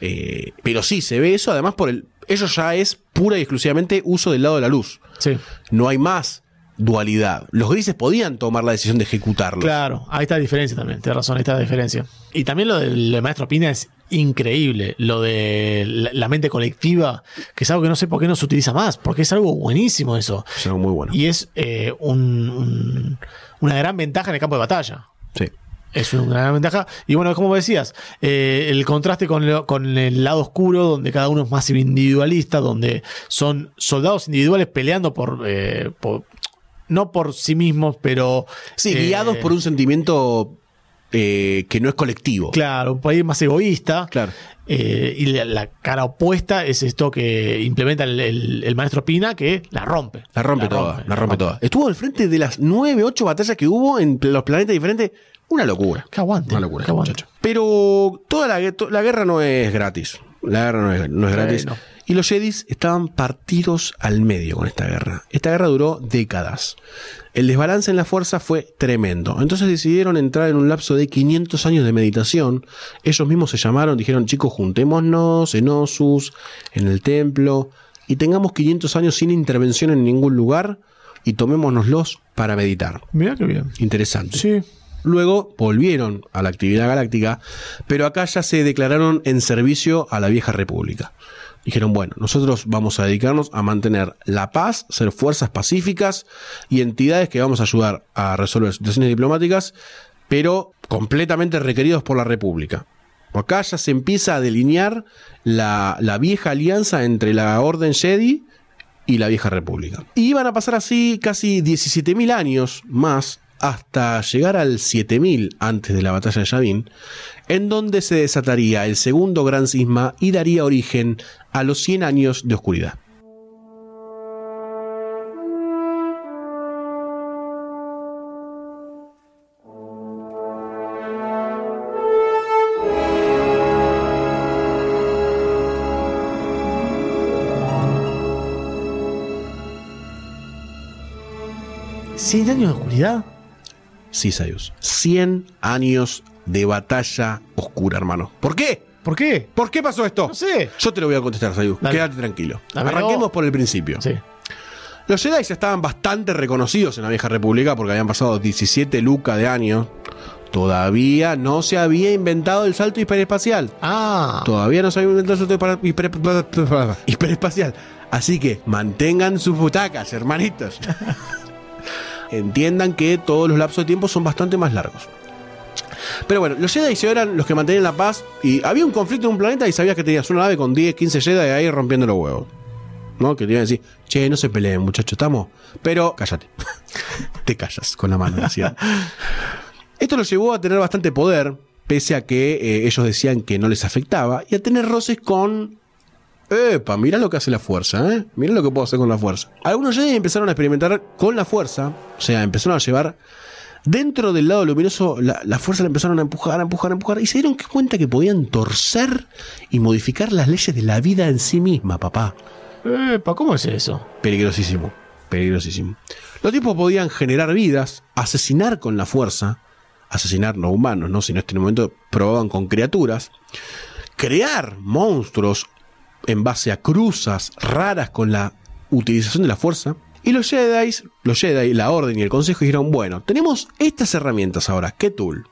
Eh, pero sí, se ve eso, además por el... Ello ya es pura y exclusivamente uso del lado de la luz. Sí. No hay más dualidad. Los grises podían tomar la decisión de ejecutarlos. Claro, ahí está la diferencia también, tienes razón, ahí está la diferencia. Y también lo del maestro Pina es increíble, lo de la, la mente colectiva, que es algo que no sé por qué no se utiliza más, porque es algo buenísimo eso. Es algo muy bueno. Y es eh, un- un- una gran ventaja en el campo de batalla. Sí. Es una gran ventaja. Y bueno, como decías, eh, el contraste con, lo- con el lado oscuro, donde cada uno es más individualista, donde son soldados individuales peleando por, eh, por- no por sí mismos, pero... Sí, eh, guiados por un sentimiento eh, que no es colectivo. Claro, un país más egoísta. Claro. Eh, y la, la cara opuesta es esto que implementa el, el- el maestro Pina, que la rompe. La rompe toda, la rompe toda. Estuvo al frente de las nueve, ocho batallas que hubo en los planetas diferentes. Una locura. Que aguante. Una locura, que aguante. muchacho. Pero toda la, to- la guerra no es gratis. La guerra no es, no es gratis. no. Y los Jedis estaban partidos al medio con esta guerra. Esta guerra duró décadas. El desbalance en la fuerza fue tremendo. Entonces decidieron entrar en un lapso de 500 años de meditación. Ellos mismos se llamaron, dijeron, chicos, juntémonos en Osus, en el templo, y tengamos 500 años sin intervención en ningún lugar y tomémonoslos para meditar. Mira qué bien. Interesante. Sí. Luego volvieron a la actividad galáctica, pero acá ya se declararon en servicio a la vieja república. Dijeron, bueno, nosotros vamos a dedicarnos a mantener la paz, ser fuerzas pacíficas y entidades que vamos a ayudar a resolver situaciones diplomáticas, pero completamente requeridos por la república. Acá ya se empieza a delinear la, la vieja alianza entre la Orden Jedi y la vieja república. Y iban a pasar así casi 17.000 años más hasta llegar al 7000 antes de la batalla de Yavin, en donde se desataría el segundo gran cisma y daría origen a los 100 años de oscuridad. ¿100 años de oscuridad? Sí, Sayus. 100 años de batalla oscura, hermano. ¿Por qué? ¿Por qué? ¿Por qué pasó esto? No sé. Yo te lo voy a contestar, Sayus. Quédate tranquilo. Dame Arranquemos por el principio. Sí. Los Jedi ya estaban bastante reconocidos en la vieja república porque habían pasado 17 lucas de años. Todavía no se había inventado el salto hiperespacial. Ah. Todavía no se había inventado el salto hiper- hiper- hiperespacial. Así que mantengan sus butacas, hermanitos. Entiendan que todos los lapsos de tiempo son bastante más largos. Pero bueno, los Jedi eran los que mantenían la paz y había un conflicto en un planeta y sabías que tenías una nave con 10, 15 Jedi ahí rompiendo los huevos. ¿no? Que te iban a decir, che, no se peleen, muchachos, estamos. Pero cállate. te callas con la mano, decía. Esto lo llevó a tener bastante poder, pese a que eh, ellos decían que no les afectaba, y a tener roces con. Epa, mirá lo que hace la fuerza, ¿eh? Mirá lo que puedo hacer con la fuerza. Algunos Jedi empezaron a experimentar con la fuerza, o sea, empezaron a llevar dentro del lado luminoso, la, la fuerza la empezaron a empujar, a empujar, a empujar, y se dieron cuenta que podían torcer y modificar las leyes de la vida en sí misma, papá. Epa, ¿cómo es eso? Peligrosísimo, peligrosísimo. Los tipos podían generar vidas, asesinar con la fuerza, asesinar no humanos, ¿no? Sino en este momento probaban con criaturas, crear monstruos en base a cruzas raras con la utilización de la fuerza. Y los Jedi, los Jedi, la Orden y el Consejo dijeron, bueno, tenemos estas herramientas ahora, ¿qué tool?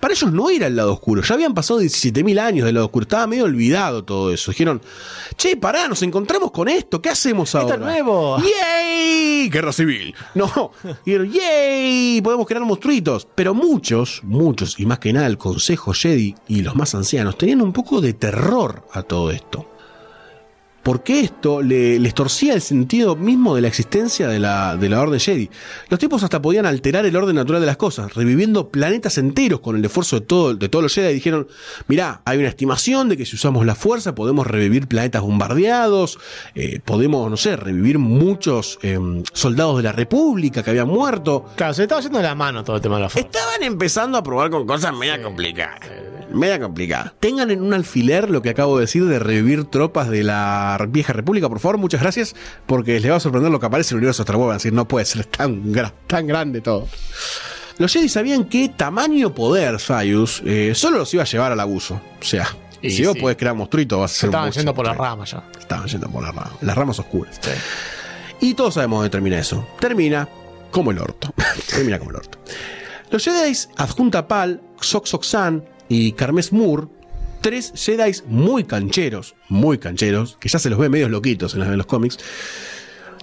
Para ellos no era el lado oscuro, ya habían pasado 17.000 años del lado oscuro, estaba medio olvidado todo eso. Dijeron, che, pará, nos encontramos con esto, ¿qué hacemos ahora? Esto es nuevo. ¡Yay! Guerra civil. No, dijeron, ¡yay! Podemos crear monstruitos. Pero muchos, muchos, y más que nada el Consejo Jedi y los más ancianos, tenían un poco de terror a todo esto porque esto le, les torcía el sentido mismo de la existencia de la, de la Orden Jedi. Los tipos hasta podían alterar el orden natural de las cosas, reviviendo planetas enteros con el esfuerzo de, todo, de todos los Jedi. Dijeron, mirá, hay una estimación de que si usamos la fuerza podemos revivir planetas bombardeados, eh, podemos, no sé, revivir muchos eh, soldados de la República que habían muerto. Claro, se estaba yendo de la mano todo el tema de la fuerza. Estaban empezando a probar con cosas media complicadas. Media complicadas. Tengan en un alfiler lo que acabo de decir de revivir tropas de la vieja república, por favor, muchas gracias, porque les va a sorprender lo que aparece en el universo de Star Wars. Van a decir, no puede ser tan, tan grande todo. Los Jedi sabían que tamaño poder, Sayus, eh, solo los iba a llevar al abuso. O sea, Y si vos podés crear monstruitos, vas a Se ser un estaban yendo por la Sí. rama ya. Estaban yendo por la rama, las ramas oscuras. Y todos sabemos dónde termina eso. Termina como el orto. termina como el orto. Los Jedi adjunta Pal, San y Carmes Moore, tres Jedi muy cancheros, muy cancheros, que ya se los ve medios loquitos en los, en los cómics,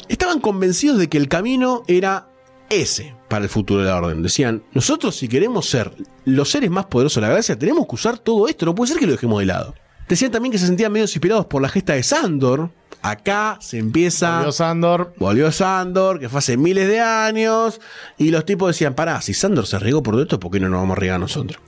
estaban convencidos de que el camino era ese para el futuro de la orden. Decían, nosotros si queremos ser los seres más poderosos de la galaxia, tenemos que usar todo esto, no puede ser que lo dejemos de lado. Decían también que se sentían medio inspirados por la gesta de Sandor. Acá se empieza... Volvió Sandor. Volvió Sandor, que fue hace miles de años, y los tipos decían, pará, si Sandor se arriesgó por todo esto, ¿por qué no nos vamos a arriesgar nosotros?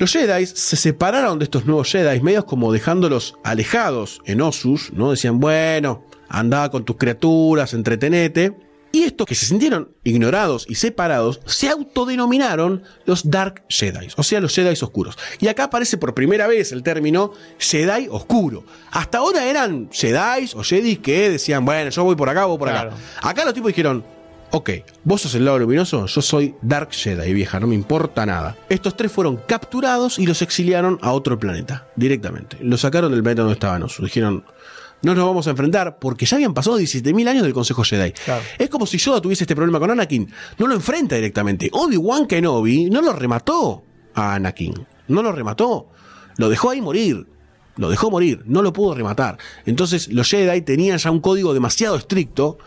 Los Jedi se separaron de estos nuevos Jedi, medios como dejándolos alejados en Osus, ¿no? Decían, bueno, anda con tus criaturas, entretenete. Y estos que se sintieron ignorados y separados se autodenominaron los Dark Jedi, o sea, los Jedi oscuros. Y acá aparece por primera vez el término Jedi oscuro. Hasta ahora eran Jedi o Jedi que decían, bueno, yo voy por acá, voy por Claro. acá. Acá los tipos dijeron, ok, vos sos el lado luminoso, yo soy Dark Jedi, vieja, no me importa nada. Estos tres fueron capturados y los exiliaron a otro planeta, directamente. Los sacaron del planeta donde estaban. Osu. Dijeron, no nos vamos a enfrentar porque ya habían pasado 17.000 años del Consejo Jedi. Claro. Es como si Yoda tuviese este problema con Anakin. No lo enfrenta directamente. Obi-Wan Kenobi no lo remató a Anakin. No lo remató. Lo dejó ahí morir. Lo dejó morir. No lo pudo rematar. Entonces los Jedi tenían ya un código demasiado estricto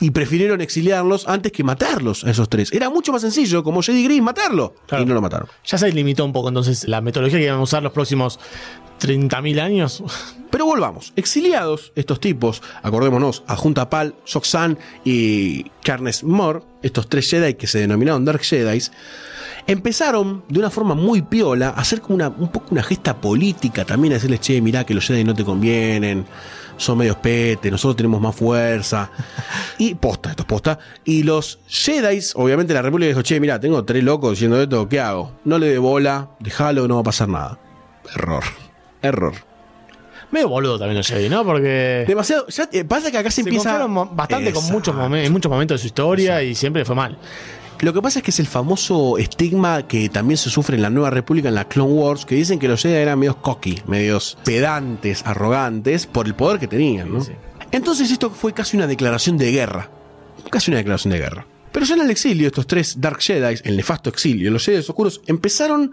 y prefirieron exiliarlos antes que matarlos a esos tres. Era mucho más sencillo, como Jedi Gris, matarlo. Claro. Y no lo mataron. Ya se limitó un poco entonces la metodología que iban a usar los próximos 30.000 años. Pero volvamos. Exiliados, estos tipos, acordémonos, a Junta Pal, Soxan y Carnes Moore, estos tres Jedi que se denominaron Dark Jedi, empezaron de una forma muy piola a hacer como una, un poco una gesta política también, a decirles, che, mirá que los Jedi no te convienen, son medios pete, nosotros tenemos más fuerza. Y posta, esto es posta. Y los Jedi, obviamente la República dijo, che, mirá, tengo tres locos diciendo esto, ¿qué hago? No le dé bola, déjalo, no va a pasar nada. Error. Error. Medio boludo también los Jedi, ¿no? Porque Demasiado. Ya, eh, pasa que acá se, se empieza. bastante con muchos en muchos momentos de su historia y siempre fue mal. Lo que pasa es que es el famoso estigma que también se sufre en la Nueva República, en la Clone Wars, que dicen que los Jedi eran medios cocky, medios pedantes, arrogantes, por el poder que tenían, ¿no? Sí. Entonces esto fue casi una declaración de guerra. Casi una declaración de guerra. Pero ya en el exilio, estos tres Dark Jedi, el nefasto exilio, los Jedi oscuros, empezaron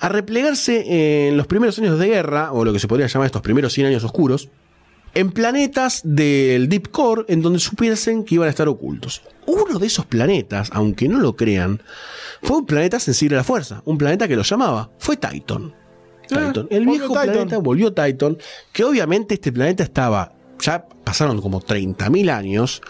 a replegarse en los primeros años de guerra, o lo que se podría llamar estos primeros 100 años oscuros, en planetas del Deep Core en donde supiesen que iban a estar ocultos. Uno de esos planetas, aunque no lo crean, fue un planeta sensible a la fuerza, un planeta que lo llamaba, fue Titan. Ah, Titan. El viejo Titan. planeta volvió Titan, que obviamente este planeta estaba ya pasaron como 30.000 años,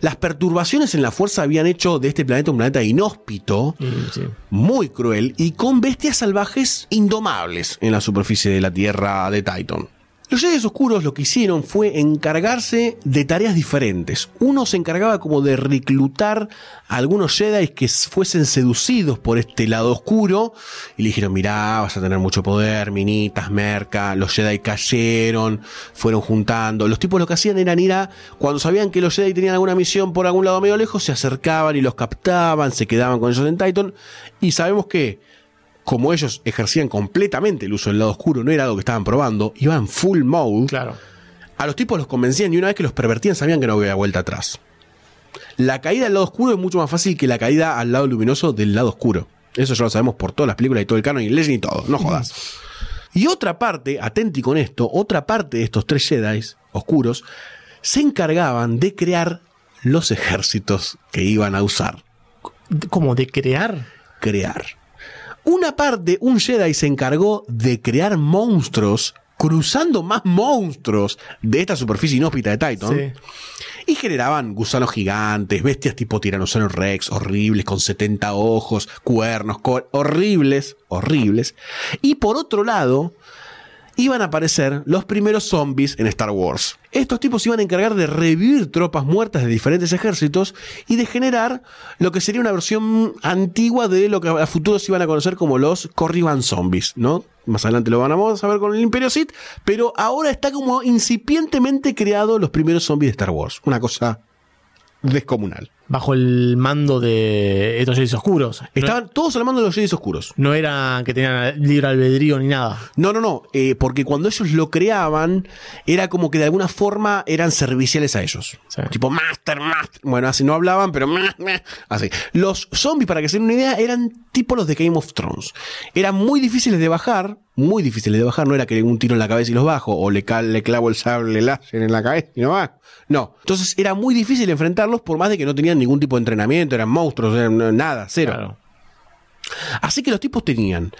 las perturbaciones en la fuerza habían hecho de este planeta un planeta inhóspito, sí. muy cruel y con bestias salvajes indomables en la superficie de la Tierra de Titan. Los Jedi Oscuros lo que hicieron fue encargarse de tareas diferentes. Uno se encargaba como de reclutar a algunos Jedi que fuesen seducidos por este lado oscuro y le dijeron, mirá, vas a tener mucho poder, minitas, merca. Los Jedi cayeron, fueron juntando. Los tipos lo que hacían era ir a, cuando sabían que los Jedi tenían alguna misión por algún lado medio lejos, se acercaban y los captaban, se quedaban con ellos en Titan. Y sabemos que como ellos ejercían completamente el uso del lado oscuro, no era algo que estaban probando, iban full mode. Claro. A los tipos los convencían y una vez que los pervertían sabían que no había vuelta atrás. La caída al lado oscuro es mucho más fácil que la caída al lado luminoso del lado oscuro. Eso ya lo sabemos por todas las películas y todo el canon y Legend y todo, no jodas. Y otra parte, atenti con esto, otra parte de estos tres Jedi oscuros se encargaban de crear los ejércitos que iban a usar. Como de crear. Crear. Una parte, un Jedi se encargó de crear monstruos, cruzando más monstruos de esta superficie inhóspita de Titan. Sí. Y generaban gusanos gigantes, bestias tipo tiranosaurio rex, horribles, con 70 ojos, cuernos, horribles, horribles. Y por otro lado, iban a aparecer los primeros zombies en Star Wars. Estos tipos iban a encargar de revivir tropas muertas de diferentes ejércitos y de generar lo que sería una versión antigua de lo que a futuro se iban a conocer como los Corriban Zombies, ¿no? Más adelante lo vamos a ver con el Imperio Sith, pero ahora está como incipientemente creado los primeros zombies de Star Wars. Una cosa descomunal. Bajo el mando de estos Jedi oscuros. No- Estaban todos al mando de los Jedi Oscuros. No era que tenían libre albedrío ni nada. No, no, no, eh, porque cuando ellos lo creaban, era como que de alguna forma eran serviciales a ellos. Sí. Tipo, Master, Master. Bueno, así no hablaban, pero meh, meh, así. Los zombies, para que se den una idea, eran tipo los de Game of Thrones. Eran muy difíciles de bajar, muy difíciles de bajar. No era que un tiro en la cabeza y los bajo, o le, cal- le clavo el sable láser en la cabeza y no va. No. Entonces era muy difícil enfrentarlos, por más de que no tenían ningún tipo de entrenamiento, eran monstruos, eran nada, cero. Claro. Así que los tipos tenían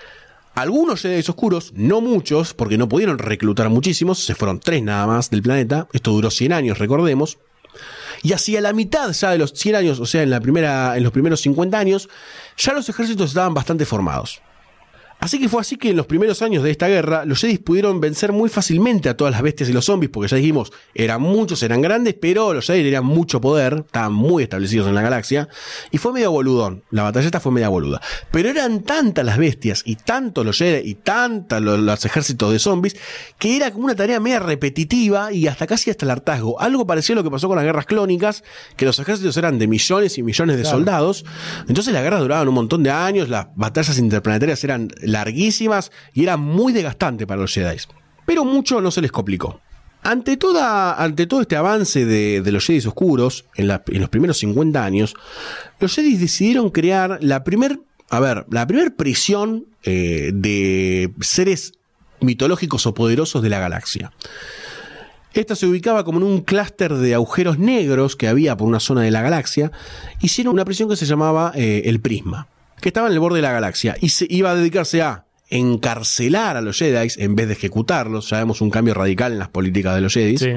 algunos Jedi oscuros, no muchos, porque no pudieron reclutar muchísimos, se fueron tres nada más del planeta. Esto duró 100 años, recordemos. Y hacia la mitad ya de los 100 años, o sea, en, la primera, en los primeros 50 años, ya los ejércitos estaban bastante formados. Así que fue así que en los primeros años de esta guerra, los Jedi pudieron vencer muy fácilmente a todas las bestias y los zombies, porque ya dijimos, eran muchos, eran grandes, pero los Jedi tenían mucho poder, estaban muy establecidos en la galaxia, y fue medio boludón. La batalla esta fue media boluda. Pero eran tantas las bestias, y tantos los Jedi, y tantos los, los ejércitos de zombies, que era como una tarea media repetitiva y hasta casi hasta el hartazgo. Algo parecido a lo que pasó con las guerras clónicas, que los ejércitos eran de millones y millones de soldados. Entonces las guerras duraban un montón de años, las batallas interplanetarias eran larguísimas y era muy desgastante para los Jedi. Pero mucho no se les complicó. Ante, toda, ante todo este avance de, los Jedi oscuros, en los primeros 50 años, los Jedi decidieron crear la primer, a ver, la primer prisión eh, de seres mitológicos o poderosos de la galaxia. Esta se ubicaba como en un clúster de agujeros negros que había por una zona de la galaxia. Hicieron una prisión que se llamaba eh, el Prisma, que estaba en el borde de la galaxia y se iba a dedicarse a encarcelar a los Jedi en vez de ejecutarlos. Ya vemos un cambio radical en las políticas de los Jedi. Sí.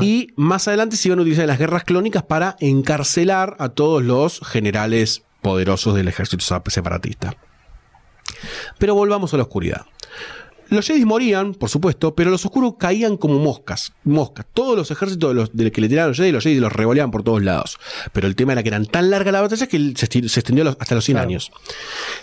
Y más adelante se iban a utilizar las guerras clónicas para encarcelar a todos los generales poderosos del ejército separatista. Pero volvamos a la oscuridad. Los Jedi morían, por supuesto, pero los oscuros caían como moscas. Moscas. Todos los ejércitos de los, de los que le tiraban a los Jedi, los Jedi los revoleaban por todos lados. Pero el tema era que eran tan largas las batallas que se, se extendió hasta los 100 Claro. años.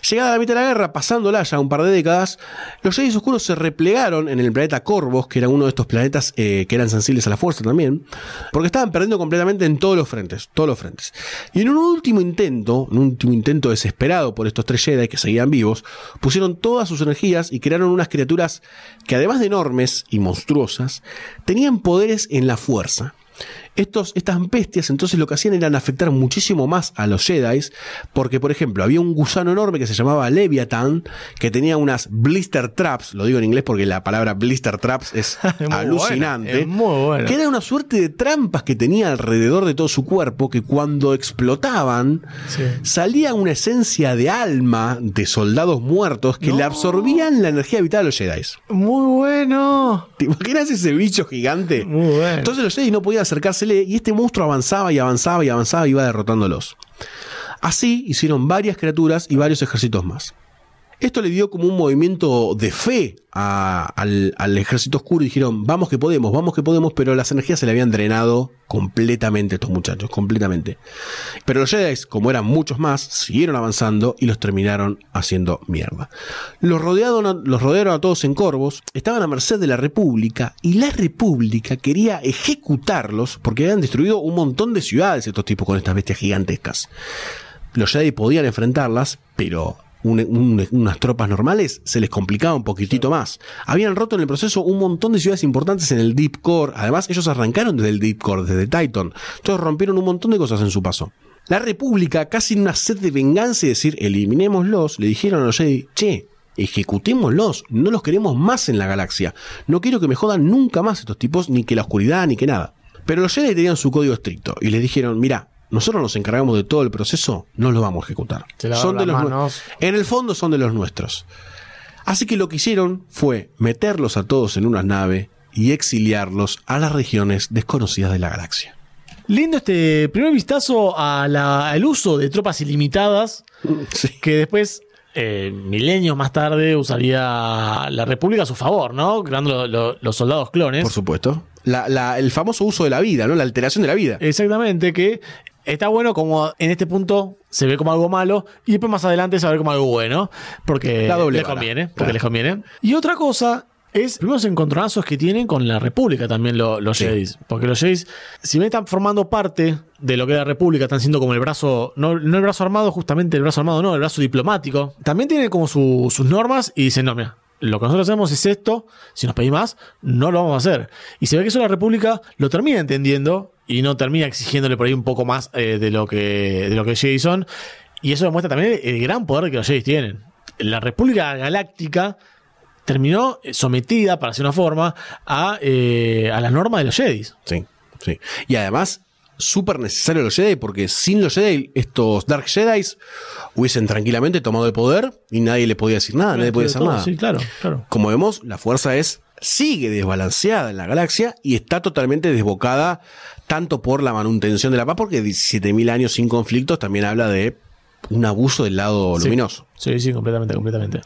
Llegada la mitad de la guerra, pasándola ya un par de décadas, los Jedi oscuros se replegaron en el planeta Corvos, que era uno de estos planetas eh, que eran sensibles a la fuerza también, porque estaban perdiendo completamente en todos los frentes, todos los frentes. Y en un último intento, un último intento desesperado por estos tres Jedi que seguían vivos, pusieron todas sus energías y crearon unas criaturas que además de enormes y monstruosas, tenían poderes en la fuerza. Estos, estas bestias entonces lo que hacían era afectar muchísimo más a los Jedi, porque por ejemplo había un gusano enorme que se llamaba Leviathan, que tenía unas blister traps, lo digo en inglés porque la palabra blister traps es alucinante, buena, es muy buena. que era una suerte de trampas que tenía alrededor de todo su cuerpo, que cuando explotaban Sí. salía una esencia de alma de soldados muertos que le absorbían la energía vital a los Jedi. Muy bueno. ¿Te imaginas ese bicho gigante? Muy bueno. Entonces los Jedi no podían y este monstruo avanzaba y avanzaba y avanzaba y iba derrotándolos. Así hicieron varias criaturas y varios ejércitos más. Esto le dio como un movimiento de fe al, ejército oscuro y dijeron, vamos que podemos, vamos que podemos, pero las energías se le habían drenado completamente a estos muchachos, completamente. Pero los Jedi, como eran muchos más, siguieron avanzando y los terminaron haciendo mierda. Los rodearon, los rodearon a todos en corvos, estaban a merced de la República y la República quería ejecutarlos porque habían destruido un montón de ciudades estos tipos con estas bestias gigantescas. Los Jedi podían enfrentarlas, pero un- un- unas tropas normales se les complicaba un poquitito más. Habían roto en el proceso un montón de ciudades importantes en el Deep Core. Además, ellos arrancaron desde el Deep Core, desde Titan. Entonces rompieron un montón de cosas en su paso. La República, casi en una sed de venganza y decir, eliminémoslos, le dijeron a los Jedi, che, ejecutémoslos, no los queremos más en la galaxia. No quiero que me jodan nunca más estos tipos, ni que la oscuridad, ni que nada. Pero los Jedi tenían su código estricto y les dijeron, mira, nosotros nos encargamos de todo el proceso, no los vamos a ejecutar. Lavaron de las los manos. En el fondo son de los nuestros. Así que lo que hicieron fue meterlos a todos en una nave y exiliarlos a las regiones desconocidas de la galaxia. Lindo este primer vistazo a la- al uso de tropas ilimitadas Sí. que después, eh, milenios más tarde, usaría la República a su favor, ¿no? Creando lo- lo- los soldados clones. Por supuesto. La- la- el famoso uso de la vida, ¿no? La alteración de la vida. Exactamente, que está bueno como en este punto se ve como algo malo y después más adelante se va a ver como algo bueno, porque La doble les vara. conviene, porque Claro. les conviene. Y otra cosa es los encontronazos que tienen con la República también lo- los Sí. Jedis, porque los Jedis, si bien están formando parte de lo que es la República, están siendo como el brazo, no, no el brazo armado, justamente el brazo armado, no, el brazo diplomático, también tienen como su- sus normas y dicen, no, mira, lo que nosotros hacemos es esto, si nos pedís más, no lo vamos a hacer. Y se ve que eso la República lo termina entendiendo y no termina exigiéndole por ahí un poco más eh, de lo que de lo que los Jedi son. Y eso demuestra también el gran poder que los Jedi tienen. La República Galáctica terminó eh, sometida, para hacer una forma, a, eh, a las normas de los Jedi. Sí, sí. Y además, súper necesario los Jedi, porque sin los Jedi, estos Dark Jedi hubiesen tranquilamente tomado el poder y nadie le podía decir nada, nadie podía hacer Todo, nada. Sí, claro, claro. Como vemos, la fuerza es sigue desbalanceada en la galaxia y está totalmente desbocada tanto por la manutención de la paz, porque 17.000 años sin conflictos también habla de un abuso del lado Sí. luminoso. Sí, sí, completamente, completamente.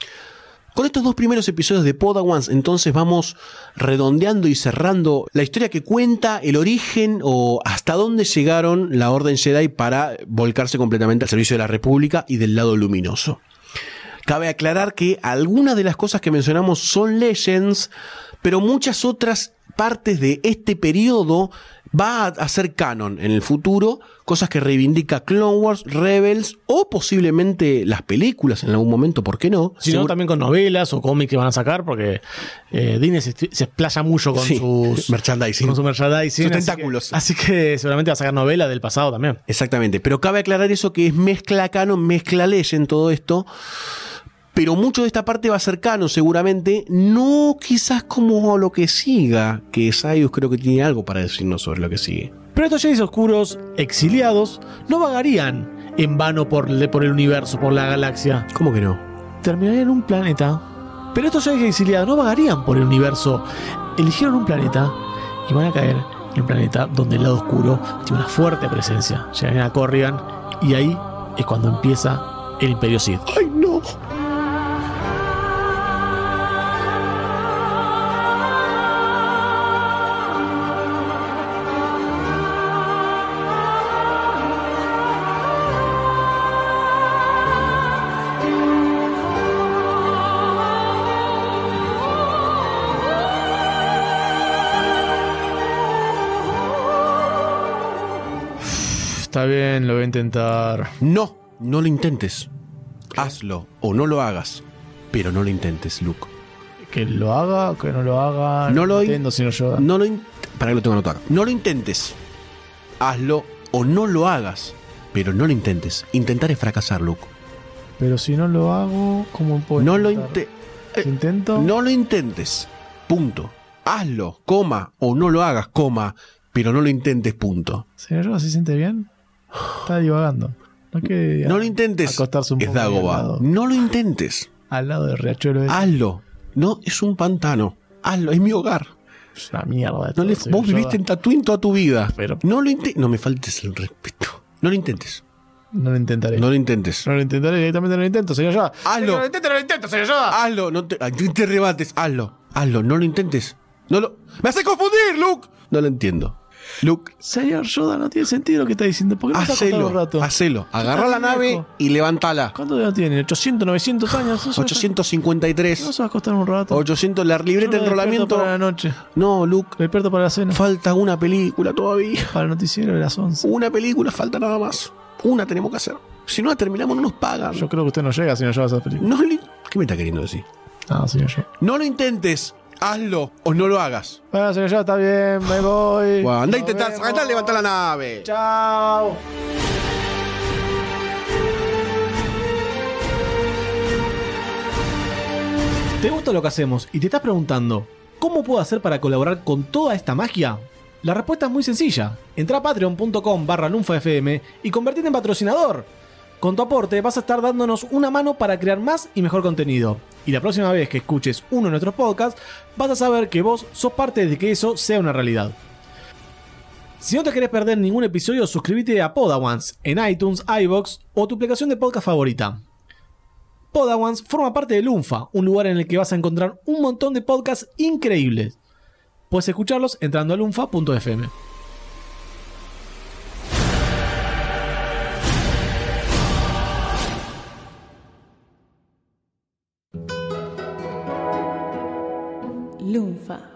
Con estos dos primeros episodios de Podawans, entonces vamos redondeando y cerrando la historia que cuenta el origen o hasta dónde llegaron la Orden Jedi para volcarse completamente al servicio de la República y del lado luminoso. Cabe aclarar que algunas de las cosas que mencionamos son legends, pero muchas otras partes de este periodo va a ser canon en el futuro, cosas que reivindica Clone Wars, Rebels o posiblemente las películas en algún momento, ¿por qué no? Si no, Segur- también con novelas o cómics que van a sacar, porque eh, Disney se, se explaya mucho con Sí, sus merchandising. con su merchandising, Sus así que- tentáculos. Así que, seguramente va a sacar novelas del pasado también. Exactamente, pero cabe aclarar eso que es mezcla canon, mezcla legend todo esto. Pero mucho de esta parte va canon seguramente, no quizás como lo que siga, que Sayus creo que tiene algo para decirnos sobre lo que sigue. Pero estos Jedi oscuros, exiliados, no vagarían en vano por el universo, por la galaxia. ¿Cómo que no? Terminarían en un planeta. Pero estos Jedi exiliados no vagarían por el universo. Eligieron un planeta y van a caer en un planeta donde el lado oscuro tiene una fuerte presencia. Llegan a Corrigan y ahí es cuando empieza el Imperio Sith. ¡Ay, no! Está bien, lo voy a intentar. No, no lo intentes. Hazlo o no lo hagas. Pero no lo intentes, Luke. Que lo haga o que no lo haga. No lo- entiendo, señor Yoda. No lo Para que lo tengo anotado. No lo intentes. hazlo o no lo hagas. Pero no lo intentes. Intentar es fracasar, Luke. Pero si no lo hago, ¿cómo puedo? No lo, intentar? inte- Si intento. no lo intentes. Punto. Hazlo, coma, o no lo hagas, coma, pero no lo intentes, punto. Señor ¿se siente bien? Está divagando. No No lo intentes. acostarse un es poco Dagoba. No lo intentes. al lado del riachuelo. ese. Hazlo. No, es un pantano. Hazlo, es mi hogar. Es una mierda. de No le- vos viviste en. Tatooine toda tu vida. Pero- No lo intentes. No me faltes el respeto. No lo intentes. No lo intentaré. No No, lo intentes. lo intentaré directamente, no lo intento, señor Yoda. Hazlo. No lo intento, no lo intento, señor Yoda. Hazlo, no te, no te rebates. Hazlo. Hazlo, no lo intentes. No lo. ¡Me hace confundir, Luke! No lo entiendo. Luke, Señor Yoda, no tiene sentido lo que está diciendo. ¿Por qué no hacelo. un rato? Hacelo. Agarra la nave y levántala. ¿Cuánto edad tiene? ¿800, 900 años? ¿No se va a- 853. ¿No se va a acostar un rato? 800, la libreta de enrolamiento. para la noche. No, Luke. Lo despierto para la cena. Falta una película todavía. Para el noticiero de las 11. Una película, falta nada más. Una tenemos que hacer. Si no la terminamos, no nos pagan. Yo creo que usted no llega, señor Yoda, a esa película. No le- ¿Qué me está queriendo decir? Ah, señor Yoda. No lo intentes. Hazlo o no lo hagas. Bueno, señor está bien, me voy. Bueno, anda intentar, vemos. anda levantar la nave. Chao. ¿Te gusta lo que hacemos y te estás preguntando cómo puedo hacer para colaborar con toda esta magia? La respuesta es muy sencilla. Entra a patreon.com barra lunfafm y convertirte en patrocinador. Con tu aporte vas a estar dándonos una mano para crear más y mejor contenido. Y la próxima vez que escuches uno de nuestros podcasts, vas a saber que vos sos parte de que eso sea una realidad. Si no te querés perder ningún episodio, suscríbete a Podawans en iTunes, iBox o tu aplicación de podcast favorita. Podawans forma parte de Lunfa, un lugar en el que vas a encontrar un montón de podcasts increíbles. Puedes escucharlos entrando a lunfa.fm. Lunfa.